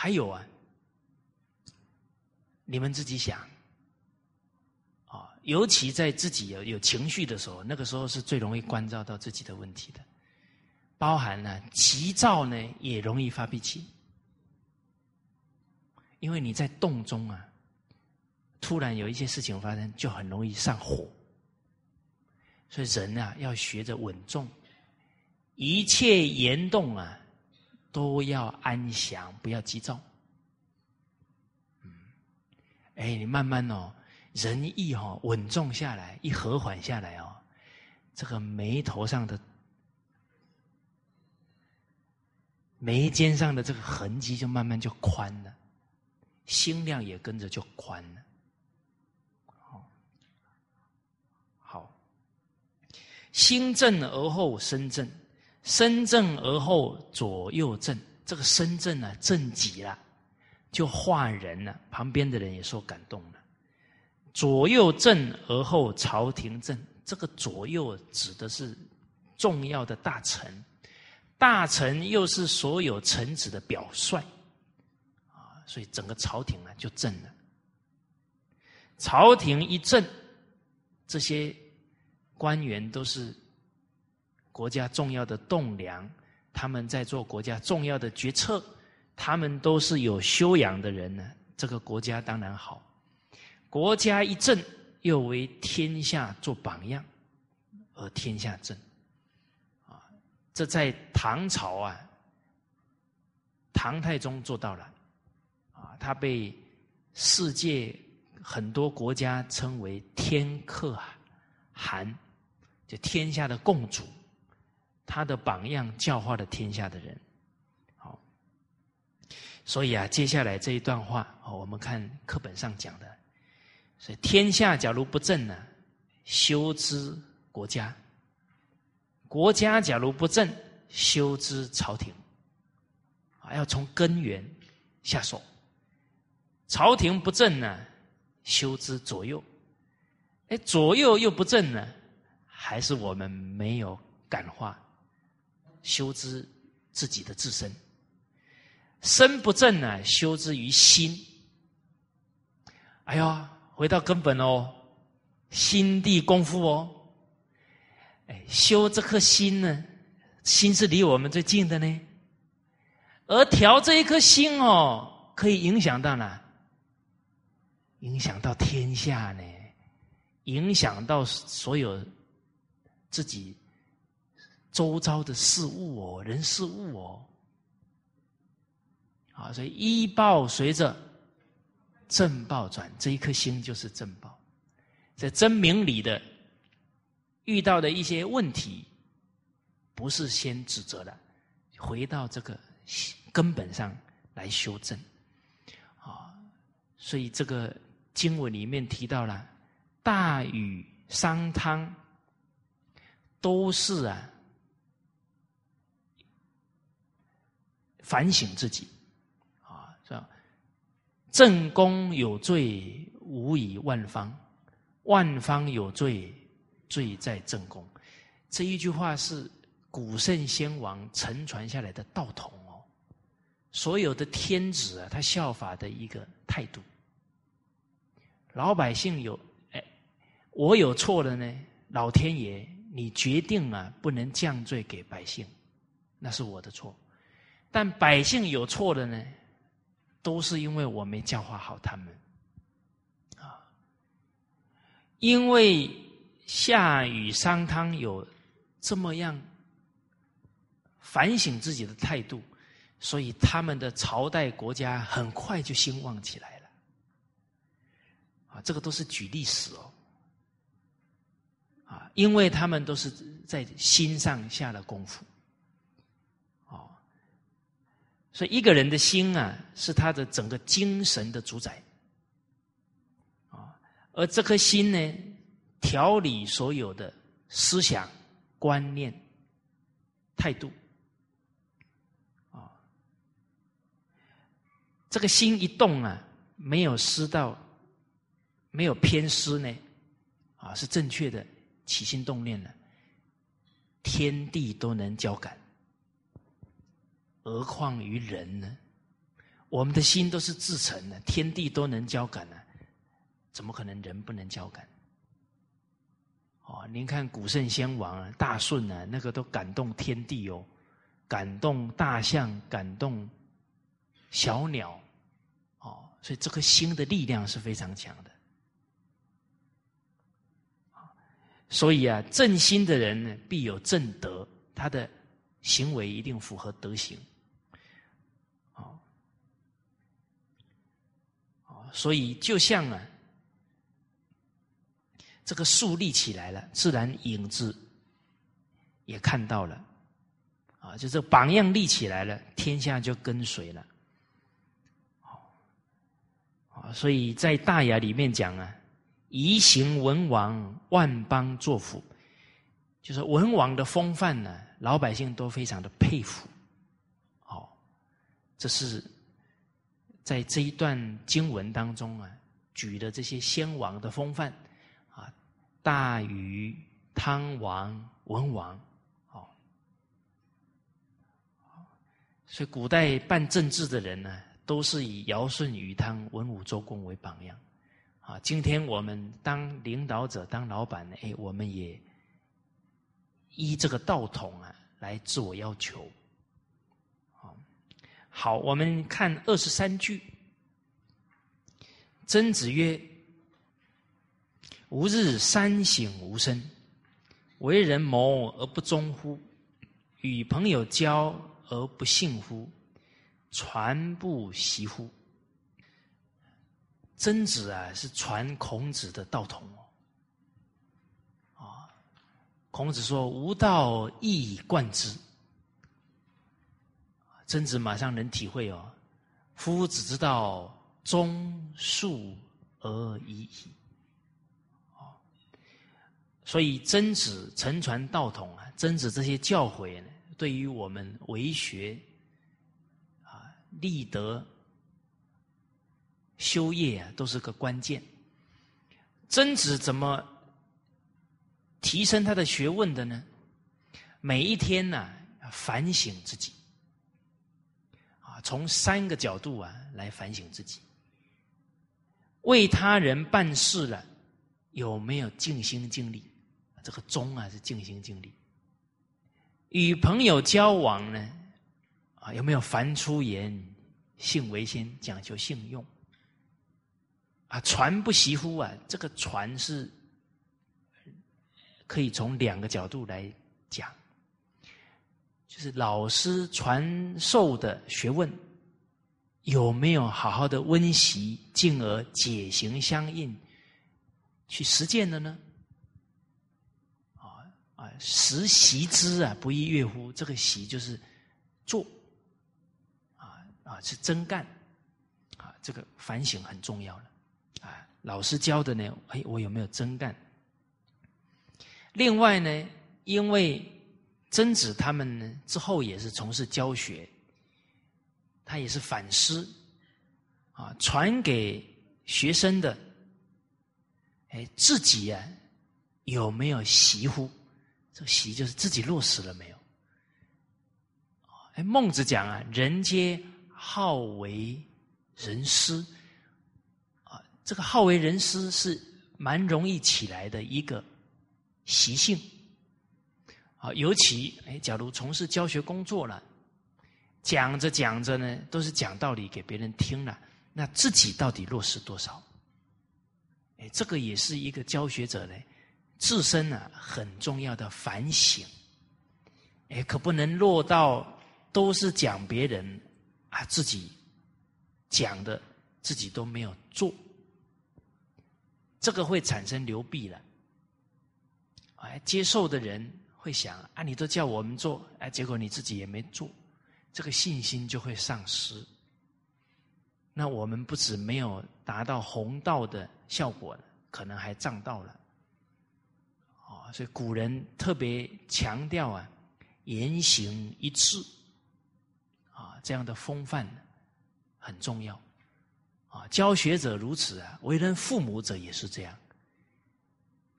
S1: 还有啊，你们自己想啊。尤其在自己有有情绪的时候，那个时候是最容易关照到自己的问题的。包含了急躁呢，也容易发脾气，因为你在动中啊，突然有一些事情发生，就很容易上火。所以人啊，要学着稳重，一切言动啊，都要安详，不要急躁。嗯，哎，你慢慢哦。人一哈稳重下来，一和缓下来哦，这个眉头上的眉间上的这个痕迹就慢慢就宽了，心量也跟着就宽了。好，好，心正而后身正，身正而后左右正。这个身正啊，正极了，就化人了。旁边的人也受感动了。左右正而后朝廷正，这个左右指的是重要的大臣。大臣又是所有臣子的表率，啊，所以整个朝廷呢就正了。朝廷一正，这些官员都是国家重要的栋梁，他们在做国家重要的决策，他们都是有修养的人呢，这个国家当然好。国家一正，又为天下做榜样，而天下正。啊这在唐朝啊，唐太宗做到了，啊，他被世界很多国家称为天可汗，就天下的共主，他的榜样教化了天下的人，好，所以啊，接下来这一段话，我们看课本上讲的，所以天下假如不正呢，修之国家。国家假如不正，修之朝廷，啊，要从根源下手。朝廷不正呢，修之左右，哎，左右又不正呢，还是我们没有感化，修之自己的自身。身不正呢，修之于心。哎呀，回到根本哦，心地功夫哦。哎，修这颗心呢，心是离我们最近的呢。而调这一颗心哦，可以影响到哪？影响到天下呢？影响到所有自己周遭的事物哦，人事物哦。啊，所以一报随着正报转，这一颗心就是正报，在真明理的。遇到的一些问题，不是先指责的，回到这个根本上来修正啊。所以这个经文里面提到了大禹、商汤，都是啊反省自己啊，是吧？正宫有罪，无以万方；万方有罪。罪在正宫，这一句话是古圣先王承传下来的道统哦。所有的天子啊，他效法的一个态度。老百姓有哎，我有错了呢，老天爷，你决定啊，不能降罪给百姓，那是我的错。但百姓有错的呢，都是因为我没教化好他们啊，因为。夏禹、商汤有这么样反省自己的态度，所以他们的朝代国家很快就兴旺起来了。啊，这个都是举历史哦。啊，因为他们都是在心上下了功夫。所以一个人的心啊，是他的整个精神的主宰。啊，而这颗心呢？调理所有的思想、观念、态度，啊，这个心一动啊，没有失到，没有偏失呢，啊，是正确的起心动念了，天地都能交感，何况于人呢？我们的心都是自成的，天地都能交感呢，怎么可能人不能交感？哦，您看古圣先王啊，大舜啊，那个都感动天地哦，感动大象，感动小鸟，哦，所以这颗心的力量是非常强的。所以啊，正心的人呢，必有正德，他的行为一定符合德行。哦，哦，所以就像啊。这个树立起来了，自然影子也看到了，啊，就这榜样立起来了，天下就跟随了。啊，所以在大雅里面讲啊，宜行文王，万邦作辅，就是文王的风范呢，老百姓都非常的佩服。好，这是在这一段经文当中啊，举的这些先王的风范啊，大禹、汤王、文王，哦，所以古代办政治的人呢。都是以尧舜禹汤文武周公为榜样，啊，今天我们当领导者、当老板，哎，我们也依这个道统啊来自我要求。好，我们看二十三句。曾子曰：“吾日三省吾身：为人谋而不忠乎？与朋友交而不信乎？”传不习乎？曾子啊，是传孔子的道统哦。啊，孔子说：“吾道一以贯之。”曾子马上能体会哦。夫子之道，忠恕而已矣。哦，所以曾子承传道统啊，曾子这些教诲呢，对于我们为学啊。立德、修业啊，都是个关键。曾子怎么提升他的学问的呢？每一天呢，反省自己，从三个角度啊来反省自己：为他人办事了，有没有尽心尽力？这个忠啊，是尽心尽力。与朋友交往呢？啊有没有凡出言，信为先，讲究信用？啊，传不习乎啊？这个传是可以从两个角度来讲，是老师传授的学问有没有好好的温习，进而解行相应去实践的呢？啊啊，实习之啊，不亦乐乎？这个习就是做。啊，是真干，啊，这个反省很重要了，啊，老师教的呢，哎，我有没有真干？另外呢，因为曾子他们之后也是从事教学，他也是反思，啊，传给学生的，哎，自己啊有没有习乎？这个习就是自己落实了没有？哎，孟子讲啊，人皆。好为人师啊，这个好为人师是蛮容易起来的一个习性啊。尤其哎，假如从事教学工作了，讲着讲着呢，都是讲道理给别人听了，那自己到底落实多少？哎，这个也是一个教学者呢自身呢很重要的反省。哎，可不能落到都是讲别人。啊，自己讲的自己都没有做，这个会产生流弊了。哎，接受的人会想：啊，你都叫我们做，哎，结果你自己也没做，这个信心就会丧失。那我们不止没有达到弘道的效果了，可能还障道了。哦，所以古人特别强调啊，言行一致啊。这样的风范很重要啊！教学者如此啊，为人父母者也是这样。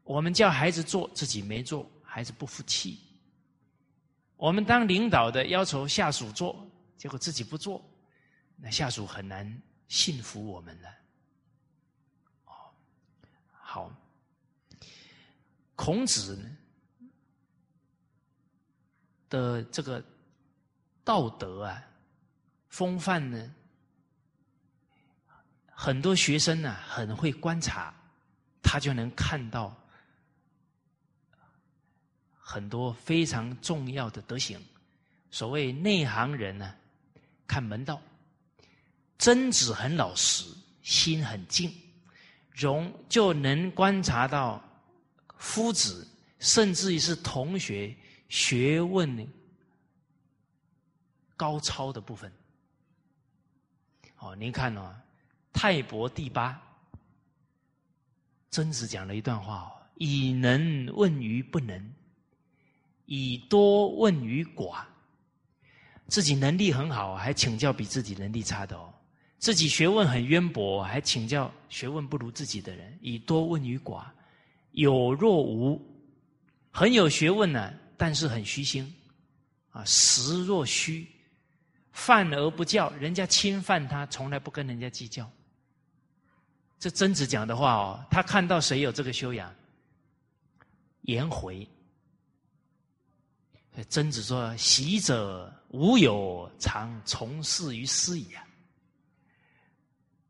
S1: 我们叫孩子做，自己没做，孩子不服气；我们当领导的要求下属做，结果自己不做，那下属很难信服我们了。哦，好，孔子的这个道德啊。风范呢？很多学生呢很会观察，他就能看到很多非常重要的德行。所谓内行人呢，看门道。曾子很老实，心很静，容就能观察到夫子，甚至于是同学学问高超的部分。哦，您看哦，泰伯第八，曾子讲了一段话哦：以能问于不能，以多问于寡。自己能力很好，还请教比自己能力差的哦；自己学问很渊博，还请教学问不如自己的人。以多问于寡，有若无，很有学问呢，但是很虚心啊。实若虚，犯而不教，人家侵犯他，从来不跟人家计较。这曾子讲的话哦，他看到谁有这个修养，颜回。曾子说：“习者无有，常从事于斯矣。”啊，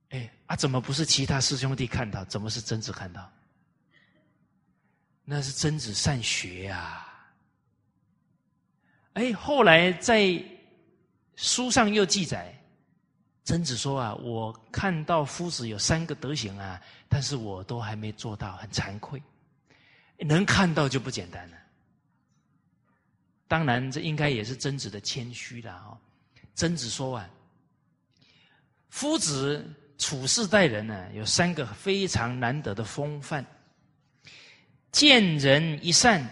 S1: 哎啊，怎么不是其他师兄弟看到？怎么是曾子看到？那是曾子善学呀。哎，后来在书上又记载，曾子说啊：“我看到夫子有三个德行啊，但是我都还没做到，很惭愧。能看到就不简单了。”当然，这应该也是曾子的谦虚了啊。曾子说啊，夫子处世待人呢，有三个非常难得的风范：见人一善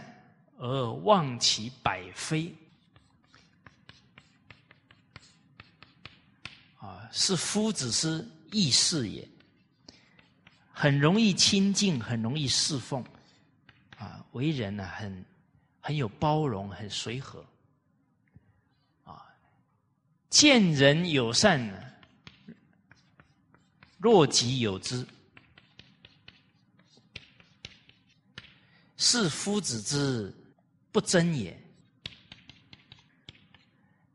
S1: 而忘其百非，啊，是夫子之义士也，很容易亲近，很容易侍奉，啊，为人呢很。很有包容，很随和，啊，见人友善呢，若己有之，是夫子之不争也。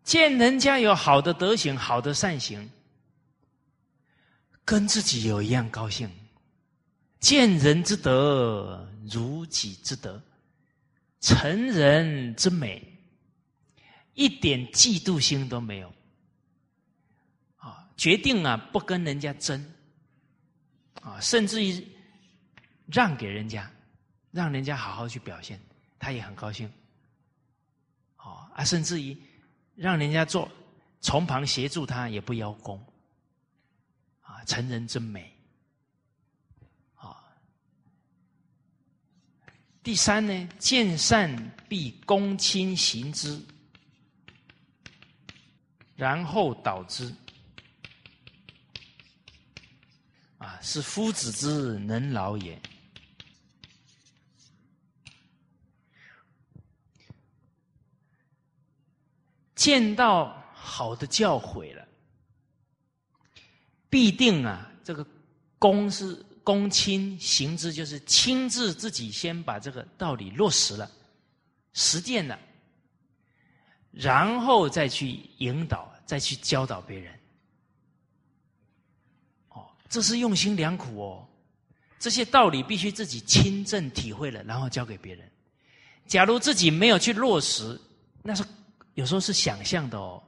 S1: 见人家有好的德行，好的善行，跟自己有一样高兴。见人之德，如己之德。成人之美，一点嫉妒心都没有，啊，决定啊不跟人家争，啊，甚至于让给人家，让人家好好去表现，他也很高兴，啊啊，甚至于让人家做从旁协助他也不邀功，啊，成人之美。第三呢，见善必躬亲行之，然后导之。啊，是夫子之能劳也。见到好的教诲了，必定啊，这个公是。躬亲行之，就是亲自自己先把这个道理落实了、实践了，然后再去引导、再去教导别人。哦，这是用心良苦哦。这些道理必须自己亲证体会了，然后教给别人。假如自己没有去落实，那是有时候是想象的哦。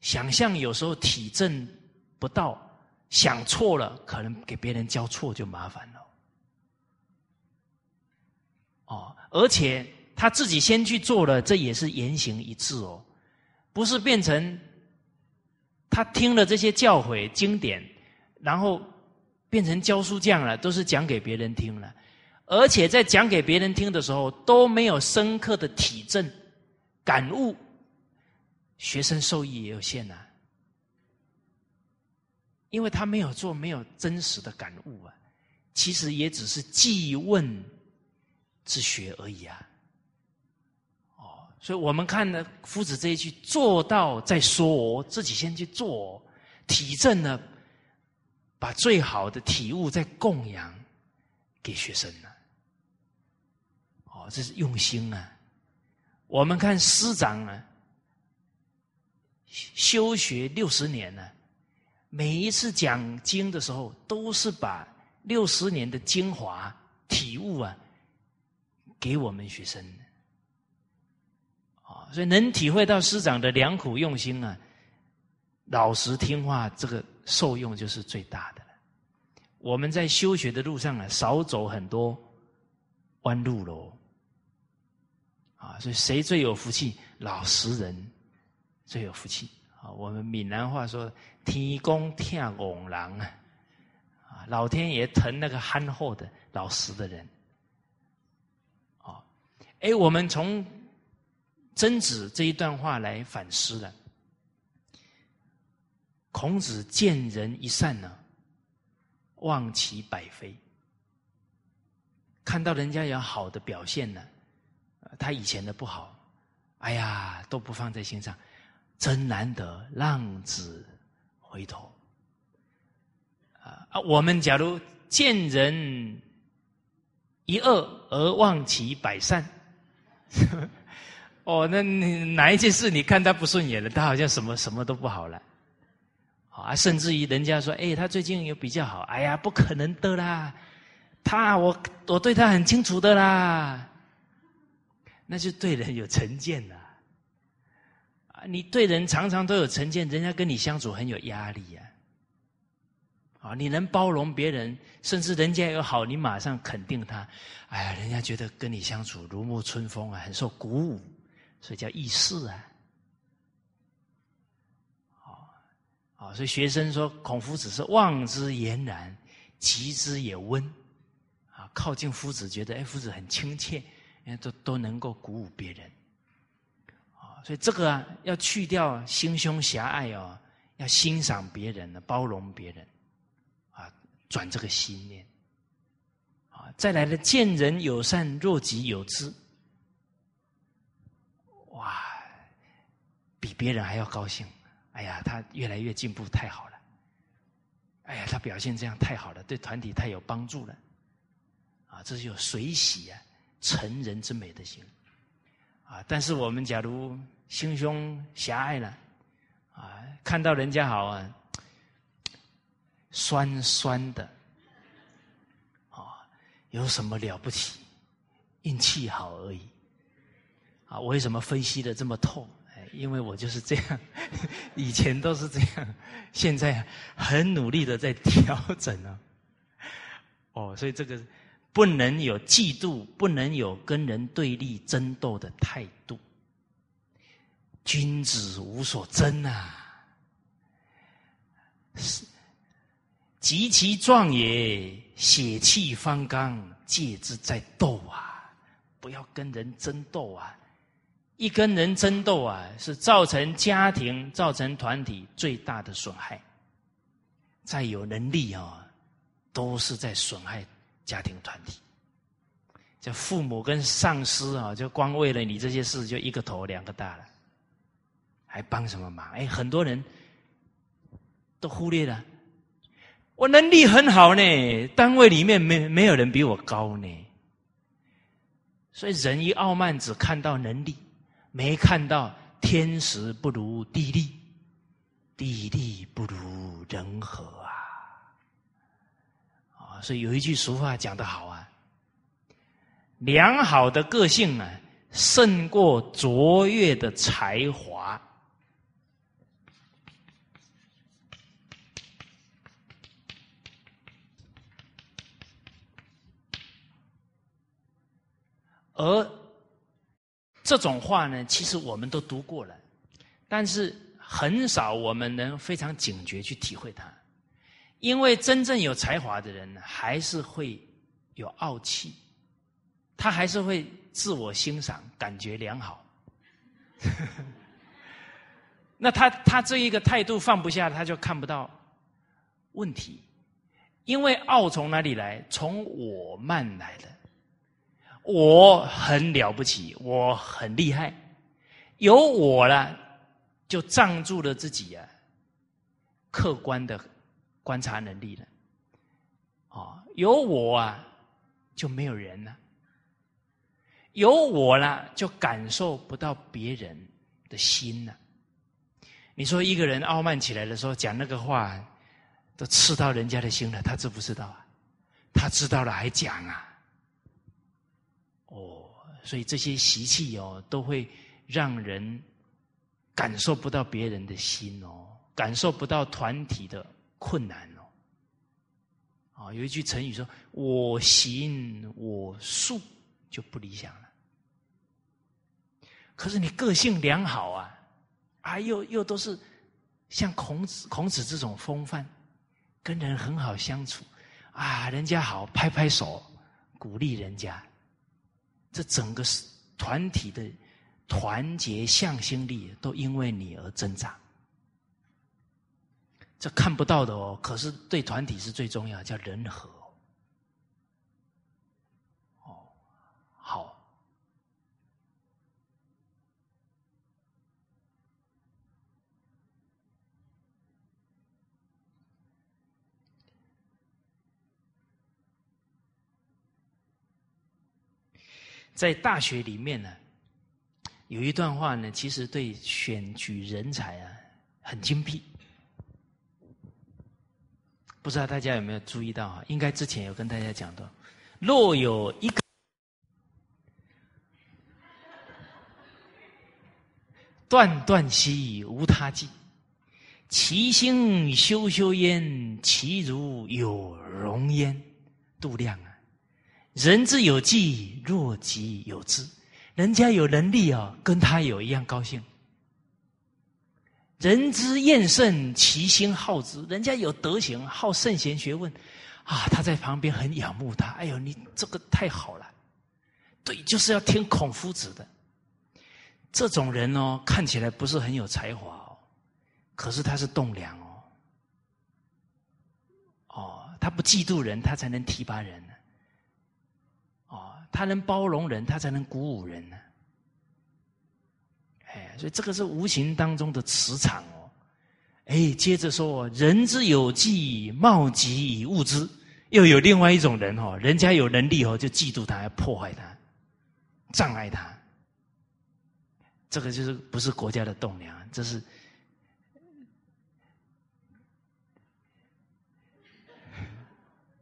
S1: 想象有时候体证不到。想错了，可能给别人教错就麻烦了。哦，而且他自己先去做了，这也是言行一致哦，不是变成他听了这些教诲经典，然后变成教书匠了，都是讲给别人听了，而且在讲给别人听的时候都没有深刻的体证感悟，学生受益也有限呐。因为他没有做，没有真实的感悟啊，其实也只是记问之学而已啊。哦，所以我们看呢，夫子这一句“做到再说”，自己先去做，体证呢，把最好的体悟再供养给学生呢。哦，这是用心啊。我们看师长呢，修学六十年呢。每一次讲经的时候，都是把六十年的精华体悟啊，给我们学生。啊，所以能体会到师长的良苦用心啊，老实听话，这个受用就是最大的了。我们在修学的路上啊，少走很多弯路喽。啊，所以谁最有福气？老实人最有福气。我们闽南话说“天公听拱狼”啊，老天爷疼那个憨厚的老实的人。啊，哎，我们从曾子这一段话来反思了。孔子见人一善呢，望其百非。看到人家有好的表现呢，他以前的不好，哎呀都不放在心上，真难得浪子回头。啊啊！我们假如见人一恶而忘其百善，哦，那你哪一件事你看他不顺眼了？他好像什么什么都不好了。啊，甚至于人家说，哎，他最近有比较好，哎呀，不可能的啦，他我我对他很清楚的啦，那就对人有成见了。你对人常常都有成见，人家跟你相处很有压力呀。啊，你能包容别人，甚至人家有好，你马上肯定他，哎呀，人家觉得跟你相处如沐春风啊，很受鼓舞，所以叫易事啊。好，好，所以学生说，孔夫子是望之俨然，及之也温。啊，靠近夫子，觉得哎，夫子很亲切，都都能够鼓舞别人。所以这个，要去掉心胸狭隘哦，要欣赏别人的，包容别人，啊，转这个心念。啊，再来的见人友善，若己有之。哇，比别人还要高兴。哎呀，他越来越进步，太好了！哎呀，他表现这样太好了，对团体太有帮助了。啊，这是有水洗啊，成人之美的心。啊，但是我们假如心胸狭隘了，啊，看到人家好啊，酸酸的，啊，有什么了不起？运气好而已。啊，我为什么分析的这么透？因为我就是这样，以前都是这样，现在很努力的在调整啊。哦，所以这个不能有嫉妒，不能有跟人对立争斗的态度。君子无所争啊，是极其壮也，血气方刚，戒之在斗啊！不要跟人争斗啊！一跟人争斗啊，是造成家庭、造成团体最大的损害。再有能力啊，都是在损害家庭团体。这父母跟上司啊，就光为了你这些事，就一个头两个大了，还帮什么忙？哎，很多人都忽略了，我能力很好呢，单位里面没没有人比我高呢。所以人一傲慢，只看到能力。没看到天时不如地利，地利不如人和啊！啊，所以有一句俗话讲得好啊：良好的个性啊，胜过卓越的才华。而这种话呢，其实我们都读过了，但是很少我们能非常警觉去体会它，因为真正有才华的人呢，还是会有傲气，他还是会自我欣赏，感觉良好。那他他这一个态度放不下，他就看不到问题，因为傲从哪里来？从我慢来的。我很了不起，我很厉害，有我了，就障住了自己啊，客观的观察能力了。啊，有我啊，就没有人了；有我了，就感受不到别人的心了。你说一个人傲慢起来的时候，讲那个话，都刺到人家的心了，他知不知道啊？他知道了还讲啊？所以这些习气哦，都会让人感受不到别人的心哦，感受不到团体的困难哦。啊，有一句成语说：“我行我素”，就不理想了。可是你个性良好啊，啊，又又都是像孔子，孔子这种风范，跟人很好相处啊，人家好拍拍手，鼓励人家，这整个团体的团结向心力都因为你而增长。这看不到的哦，可是对团体是最重要，叫人和。哦，好。在大学里面呢，有一段话呢，其实对选举人才啊很精辟。不知道大家有没有注意到啊？应该之前有跟大家讲到，若有一个断断兮无他计，其心修修焉，其如有容焉。度量啊！人之有技，若己有之。人家有能力啊，跟他有一样高兴。人之厌胜，其心好之。人家有德行，好圣贤学问，啊，他在旁边很仰慕他。哎呦，你这个太好了，对，就是要听孔夫子的。这种人哦，看起来不是很有才华哦，可是他是栋梁哦。哦，他不嫉妒人，他才能提拔人。他能包容人，他才能鼓舞人呢。哎，所以这个是无形当中的磁场哦。哎，接着说，人之有技，貌及以物之。又有另外一种人哦，人家有能力哦，就嫉妒他，要破坏他，障碍他。这个就是不是国家的栋梁，这是，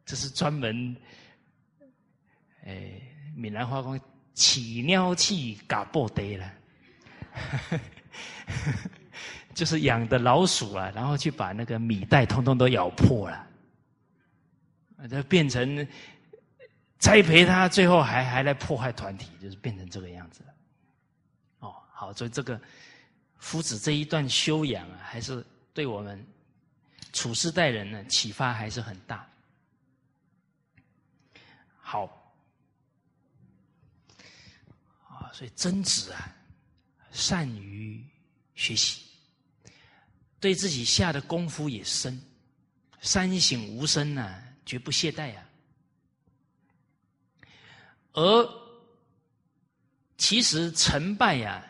S1: 这是专门，哎。闽南话讲“起尿气嘎破堆了”，就是养的老鼠啊，然后去把那个米袋通通都咬破了，就变成栽培他，最后还还来破坏团体，就是变成这个样子了。哦，好，所以这个夫子这一段修养啊，还是对我们处事待人呢启发还是很大。好。所以曾子啊，善于学习，对自己下的功夫也深，三省吾身呢，绝不懈怠啊。而其实成败呀，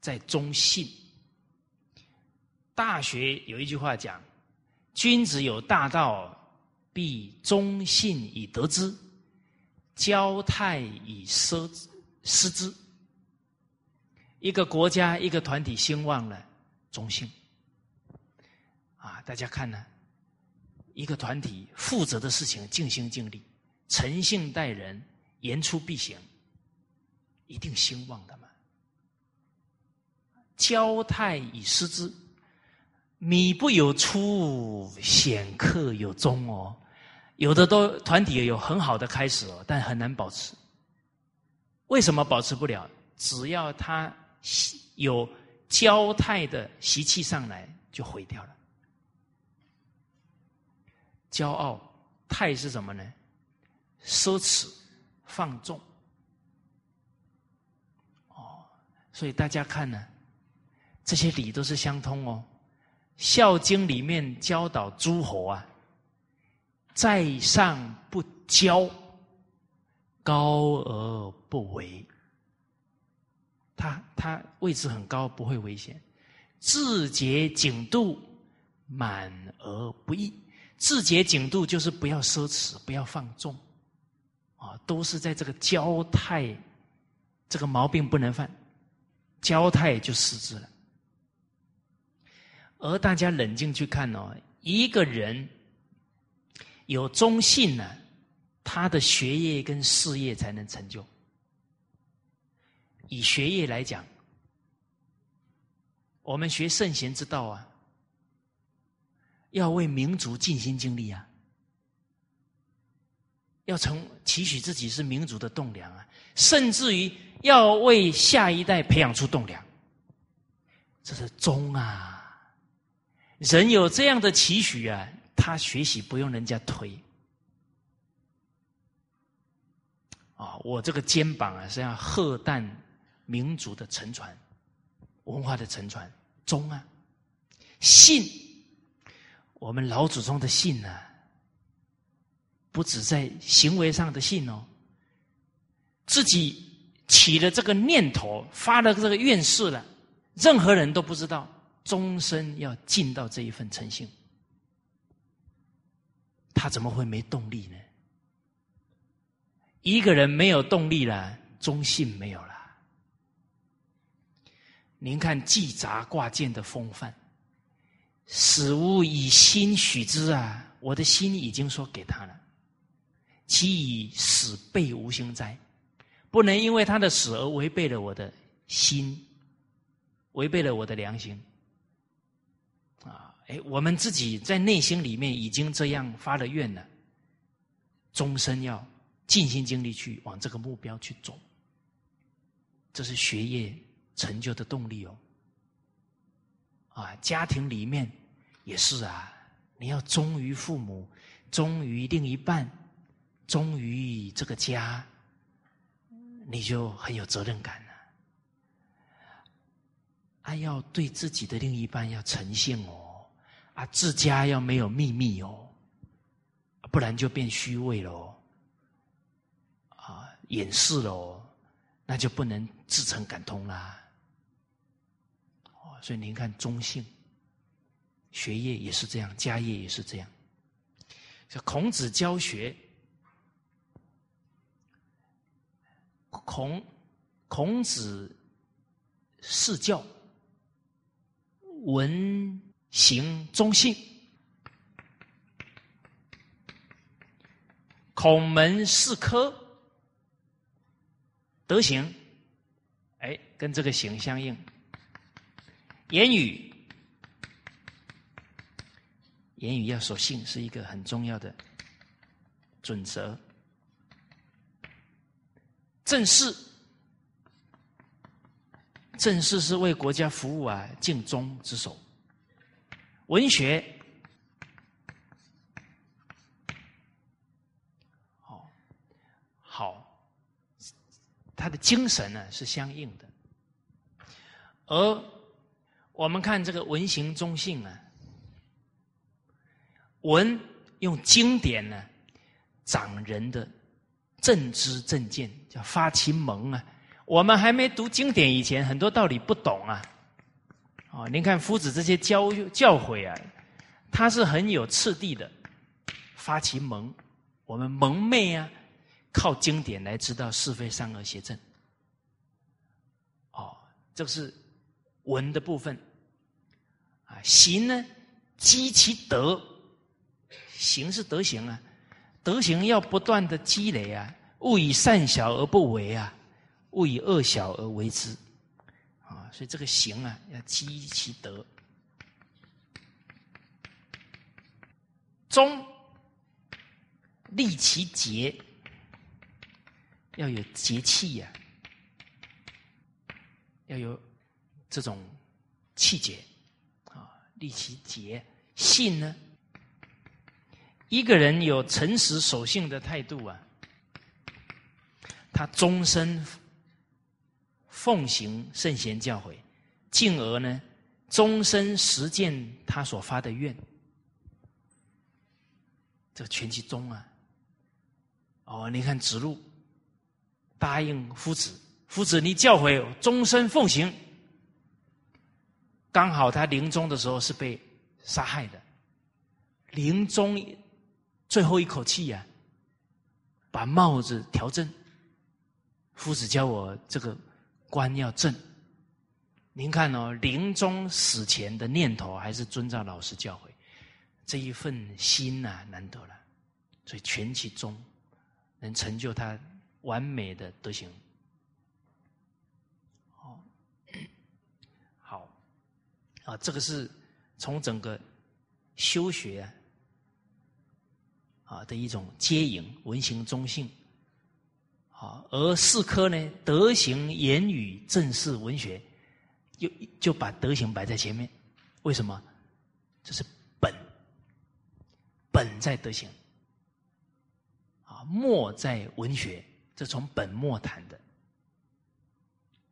S1: 在忠信。大学有一句话讲：“君子有大道，必忠信以得之，交泰以奢之。”失之，一个国家、一个团体兴旺了，忠信啊！大家看呢，一个团体负责的事情尽心尽力，诚信待人，言出必行，一定兴旺的嘛。交泰以失之，米不有出，显客有终哦。有的都团体有很好的开始哦，但很难保持。为什么保持不了？只要他有骄态的习气上来，就毁掉了。骄傲态是什么呢？奢侈放纵。哦，所以大家看呢，这些理都是相通哦。《孝经》里面教导诸侯啊，在上不骄。高而不为，他他位置很高，不会危险。自节景度，满而不溢。自节景度就是不要奢侈，不要放纵，啊，都是在这个交态，这个毛病不能犯，交态就失之了。而大家冷静去看哦，一个人有忠信呢。他的学业跟事业才能成就。以学业来讲，我们学圣贤之道啊，要为民族尽心尽力啊，要成期许自己是民族的栋梁啊，甚至于要为下一代培养出栋梁，这是忠啊，人有这样的期许啊，他学习不用人家推。啊，我这个肩膀啊是要赫旦民族的沉船，文化的沉船。忠啊，信，我们老祖宗的信呢，不止在行为上的信哦，自己起了这个念头，发了这个愿誓了，任何人都不知道，终身要尽到这一份诚信，他怎么会没动力呢？一个人没有动力了，忠信没有了。您看祭札挂件的风范，死无以心许之啊！我的心已经说给他了，其以死背无心哉？不能因为他的死而违背了我的心，违背了我的良心。啊，哎，我们自己在内心里面已经这样发了愿了，终身要尽心尽力去往这个目标去走，这是学业。成就的动力哦，啊，家庭里面也是啊，你要忠于父母，忠于另一半，忠于这个家，你就很有责任感了。啊，要对自己的另一半要诚信哦，啊，自家要没有秘密哦，不然就变虚伪喽，啊，掩饰喽，那就不能自诚感通啦。哦所以您看，中性学业也是这样，家业也是这样。这孔子教学，孔孔子试教，文行中性；孔门四科，德行，哎，跟这个行相应。言语，言语要守信，是一个很重要的准则。正事，正事是为国家服务啊，尽忠职守。文学，好，好，他的精神呢是相应的，而。我们看这个文行中性啊，文用经典呢，长人的正知正见，叫发其蒙啊。我们还没读经典以前，很多道理不懂啊。哦，您看夫子这些教教诲啊，他是很有次第的，发其蒙。我们蒙昧啊，靠经典来知道是非善恶邪正。哦，这是。文的部分，啊，行呢，积其德，行是德行啊，德行要不断的积累啊，勿以善小而不为啊，勿以恶小而为之，啊，所以这个行啊，要积其德，忠，立其节，要有节气呀，要有。这种气节啊，立其节信呢？一个人有诚实守信的态度啊，他终身奉行圣贤教诲，进而呢，终身实践他所发的愿。这全其忠啊！哦，你看子路答应夫子，夫子你教诲，终身奉行。刚好他临终的时候是被杀害的，临终最后一口气呀，把帽子调正。夫子教我这个官要正，您看哦，临终死前的念头还是遵照老师教诲，这一份心呐难得了，所以全其中能成就他完美的德行。啊，这个是从整个修学啊的一种接引，文行中性。啊，而四科呢，德行、言语、正事、文学，就就把德行摆在前面。为什么？这是本，本在德行，啊，末在文学，这从本末谈的，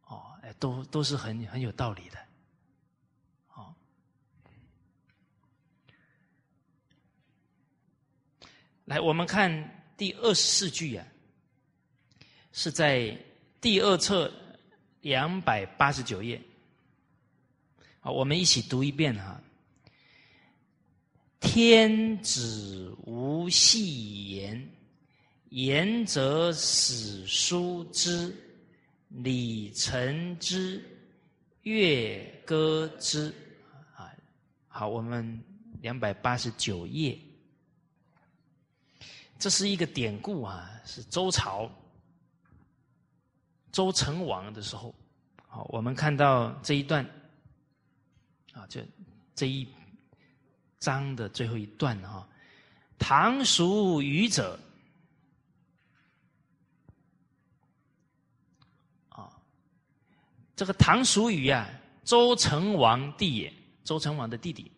S1: 哦，哎，都都是很很有道理的，哦。来，我们看第二十四句啊，是在第二册两百八十九页。好，我们一起读一遍哈。天子无戏言，言则史书之，礼成之，乐歌之。啊，好，我们两百八十九页，这是一个典故啊，是周朝周成王的时候。好，我们看到这一段。啊，这这一章的最后一段哈，唐属语者这个唐属语啊，周成王弟也，周成王的弟弟，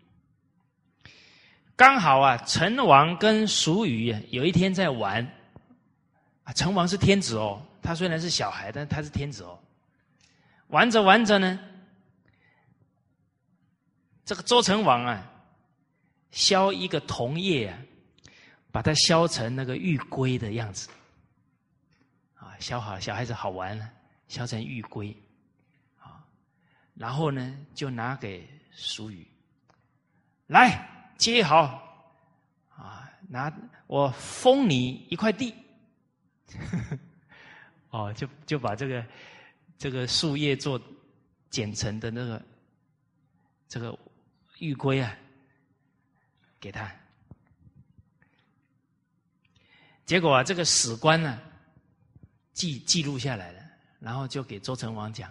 S1: 刚好啊，成王跟蜀语有一天在玩。啊，成王是天子哦，他虽然是小孩，但他是天子哦，玩着玩着呢。这个周成王啊，削一个铜叶啊，把它削成那个玉龟的样子，啊，削好小孩子好玩了，削成玉龟，然后呢就拿给俗语，来接好，啊，拿我封你一块地，哦，就就把这个这个树叶做剪成的那个这个。玉龟啊，给他。结果啊，这个史官呢，记记录下来了，然后就给周成王讲：“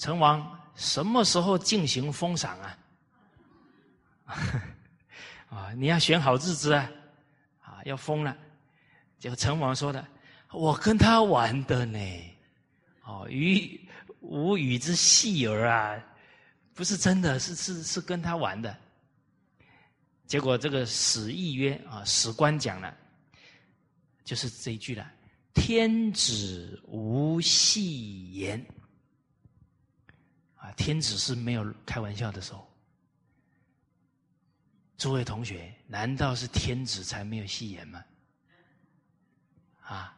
S1: 成王什么时候进行封赏啊？啊，你要选好日子啊，啊，要封了。”结果成王说的：“我跟他玩的呢，哦，与无与之戏儿啊。”不是真的，是是是跟他玩的。结果这个史议曰啊，史官讲了，就是这一句了：“天子无戏言。”啊，天子是没有开玩笑的时候。诸位同学，难道是天子才没有戏言吗？啊？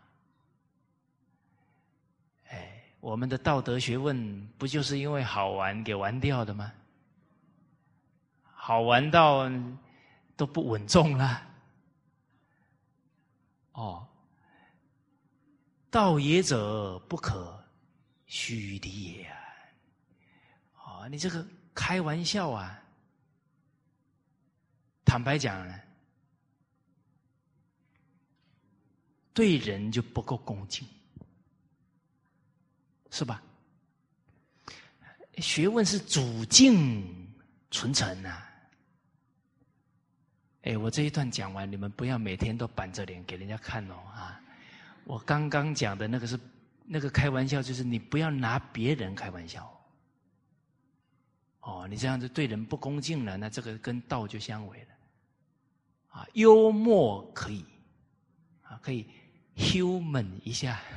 S1: 哎我们的道德学问不就是因为好玩给玩掉的吗？好玩到都不稳重了。哦，道也者不可虚敌也啊！你这个开玩笑啊！坦白讲呢，对人就不够恭敬。是吧？学问是主境存诚呐。哎，我这一段讲完，你们不要每天都板着脸给人家看哦啊！我刚刚讲的那个是那个开玩笑，就是你不要拿别人开玩笑。哦，你这样子对人不恭敬了，那这个跟道就相违了。啊，幽默可以，啊，可以 human 一下。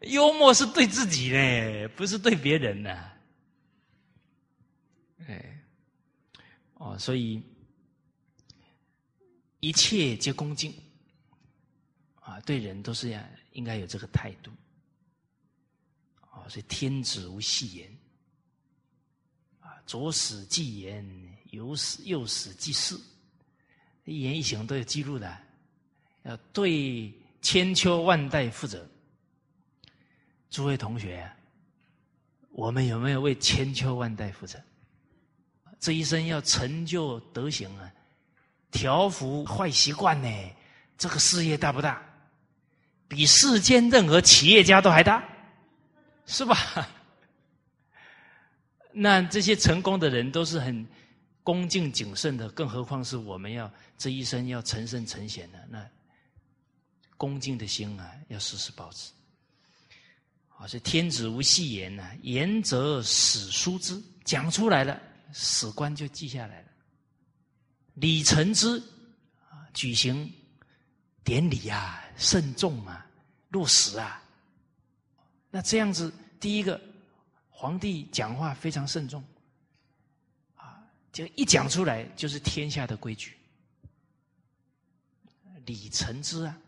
S1: 幽默是对自己呢，不是对别人呢。哎，哦，所以一切皆恭敬啊，对人都是要应该有这个态度。所以天子无戏言啊，左史记言，右史右史记事，一言一行都有记录的，要对千秋万代负责。诸位同学，我们有没有为千秋万代负责？这一生要成就德行啊，调伏坏习惯呢？这个事业大不大？比世间任何企业家都还大，是吧？那这些成功的人都是很恭敬谨慎的，更何况是我们要这一生要成圣成贤的，那恭敬的心啊，要时时保持。啊，是天子无戏言呐，言则史书之，讲出来了，史官就记下来了。礼成之啊，举行典礼啊，慎重啊，落实啊。那这样子，第一个皇帝讲话非常慎重。啊，就一讲出来就是天下的规矩，礼成之啊，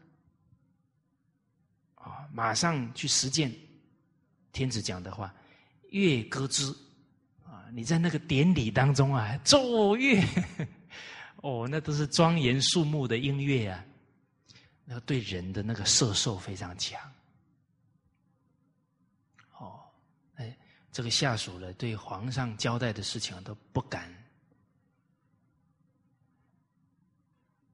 S1: 啊，马上去实践。天子讲的话，乐歌之。啊，你在那个典礼当中啊，奏乐，哦，那都是庄严肃穆的音乐啊，那对人的那个摄受非常强。哦，哎，这个下属呢，对皇上交代的事情都不敢，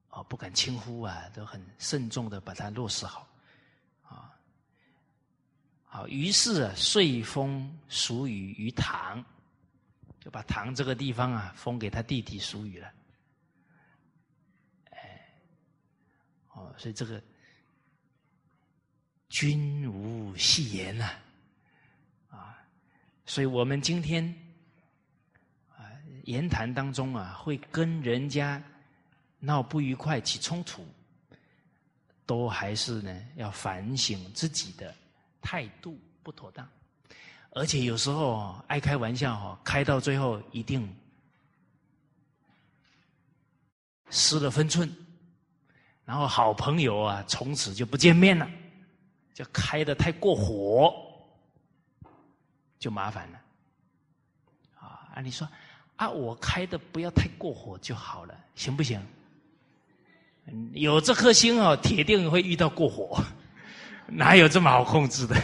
S1: 哦，不敢轻忽啊，都很慎重的把它落实好啊。好，于是啊，遂封蜀语于唐，就把唐这个地方啊封给他弟弟蜀语了。哎，哦，所以这个君无戏言呐，啊，所以我们今天啊言谈当中啊，会跟人家闹不愉快、起冲突，都还是呢要反省自己的。态度不妥当，而且有时候爱开玩笑哈，开到最后一定失了分寸，然后好朋友啊从此就不见面了，就开的太过火，就麻烦了。啊，啊，你说啊，我开的不要太过火就好了，行不行？有这颗心哦，铁定会遇到过火。哪有这么好控制的？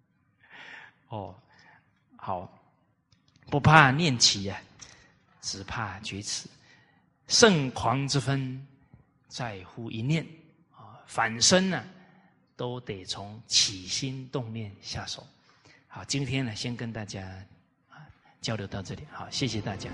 S1: 哦，好，不怕念起呀，只怕觉迟。圣狂之分，在乎一念啊！反身呢，都得从起心动念下手。好今天呢先跟大家啊交流到这里好谢谢大家。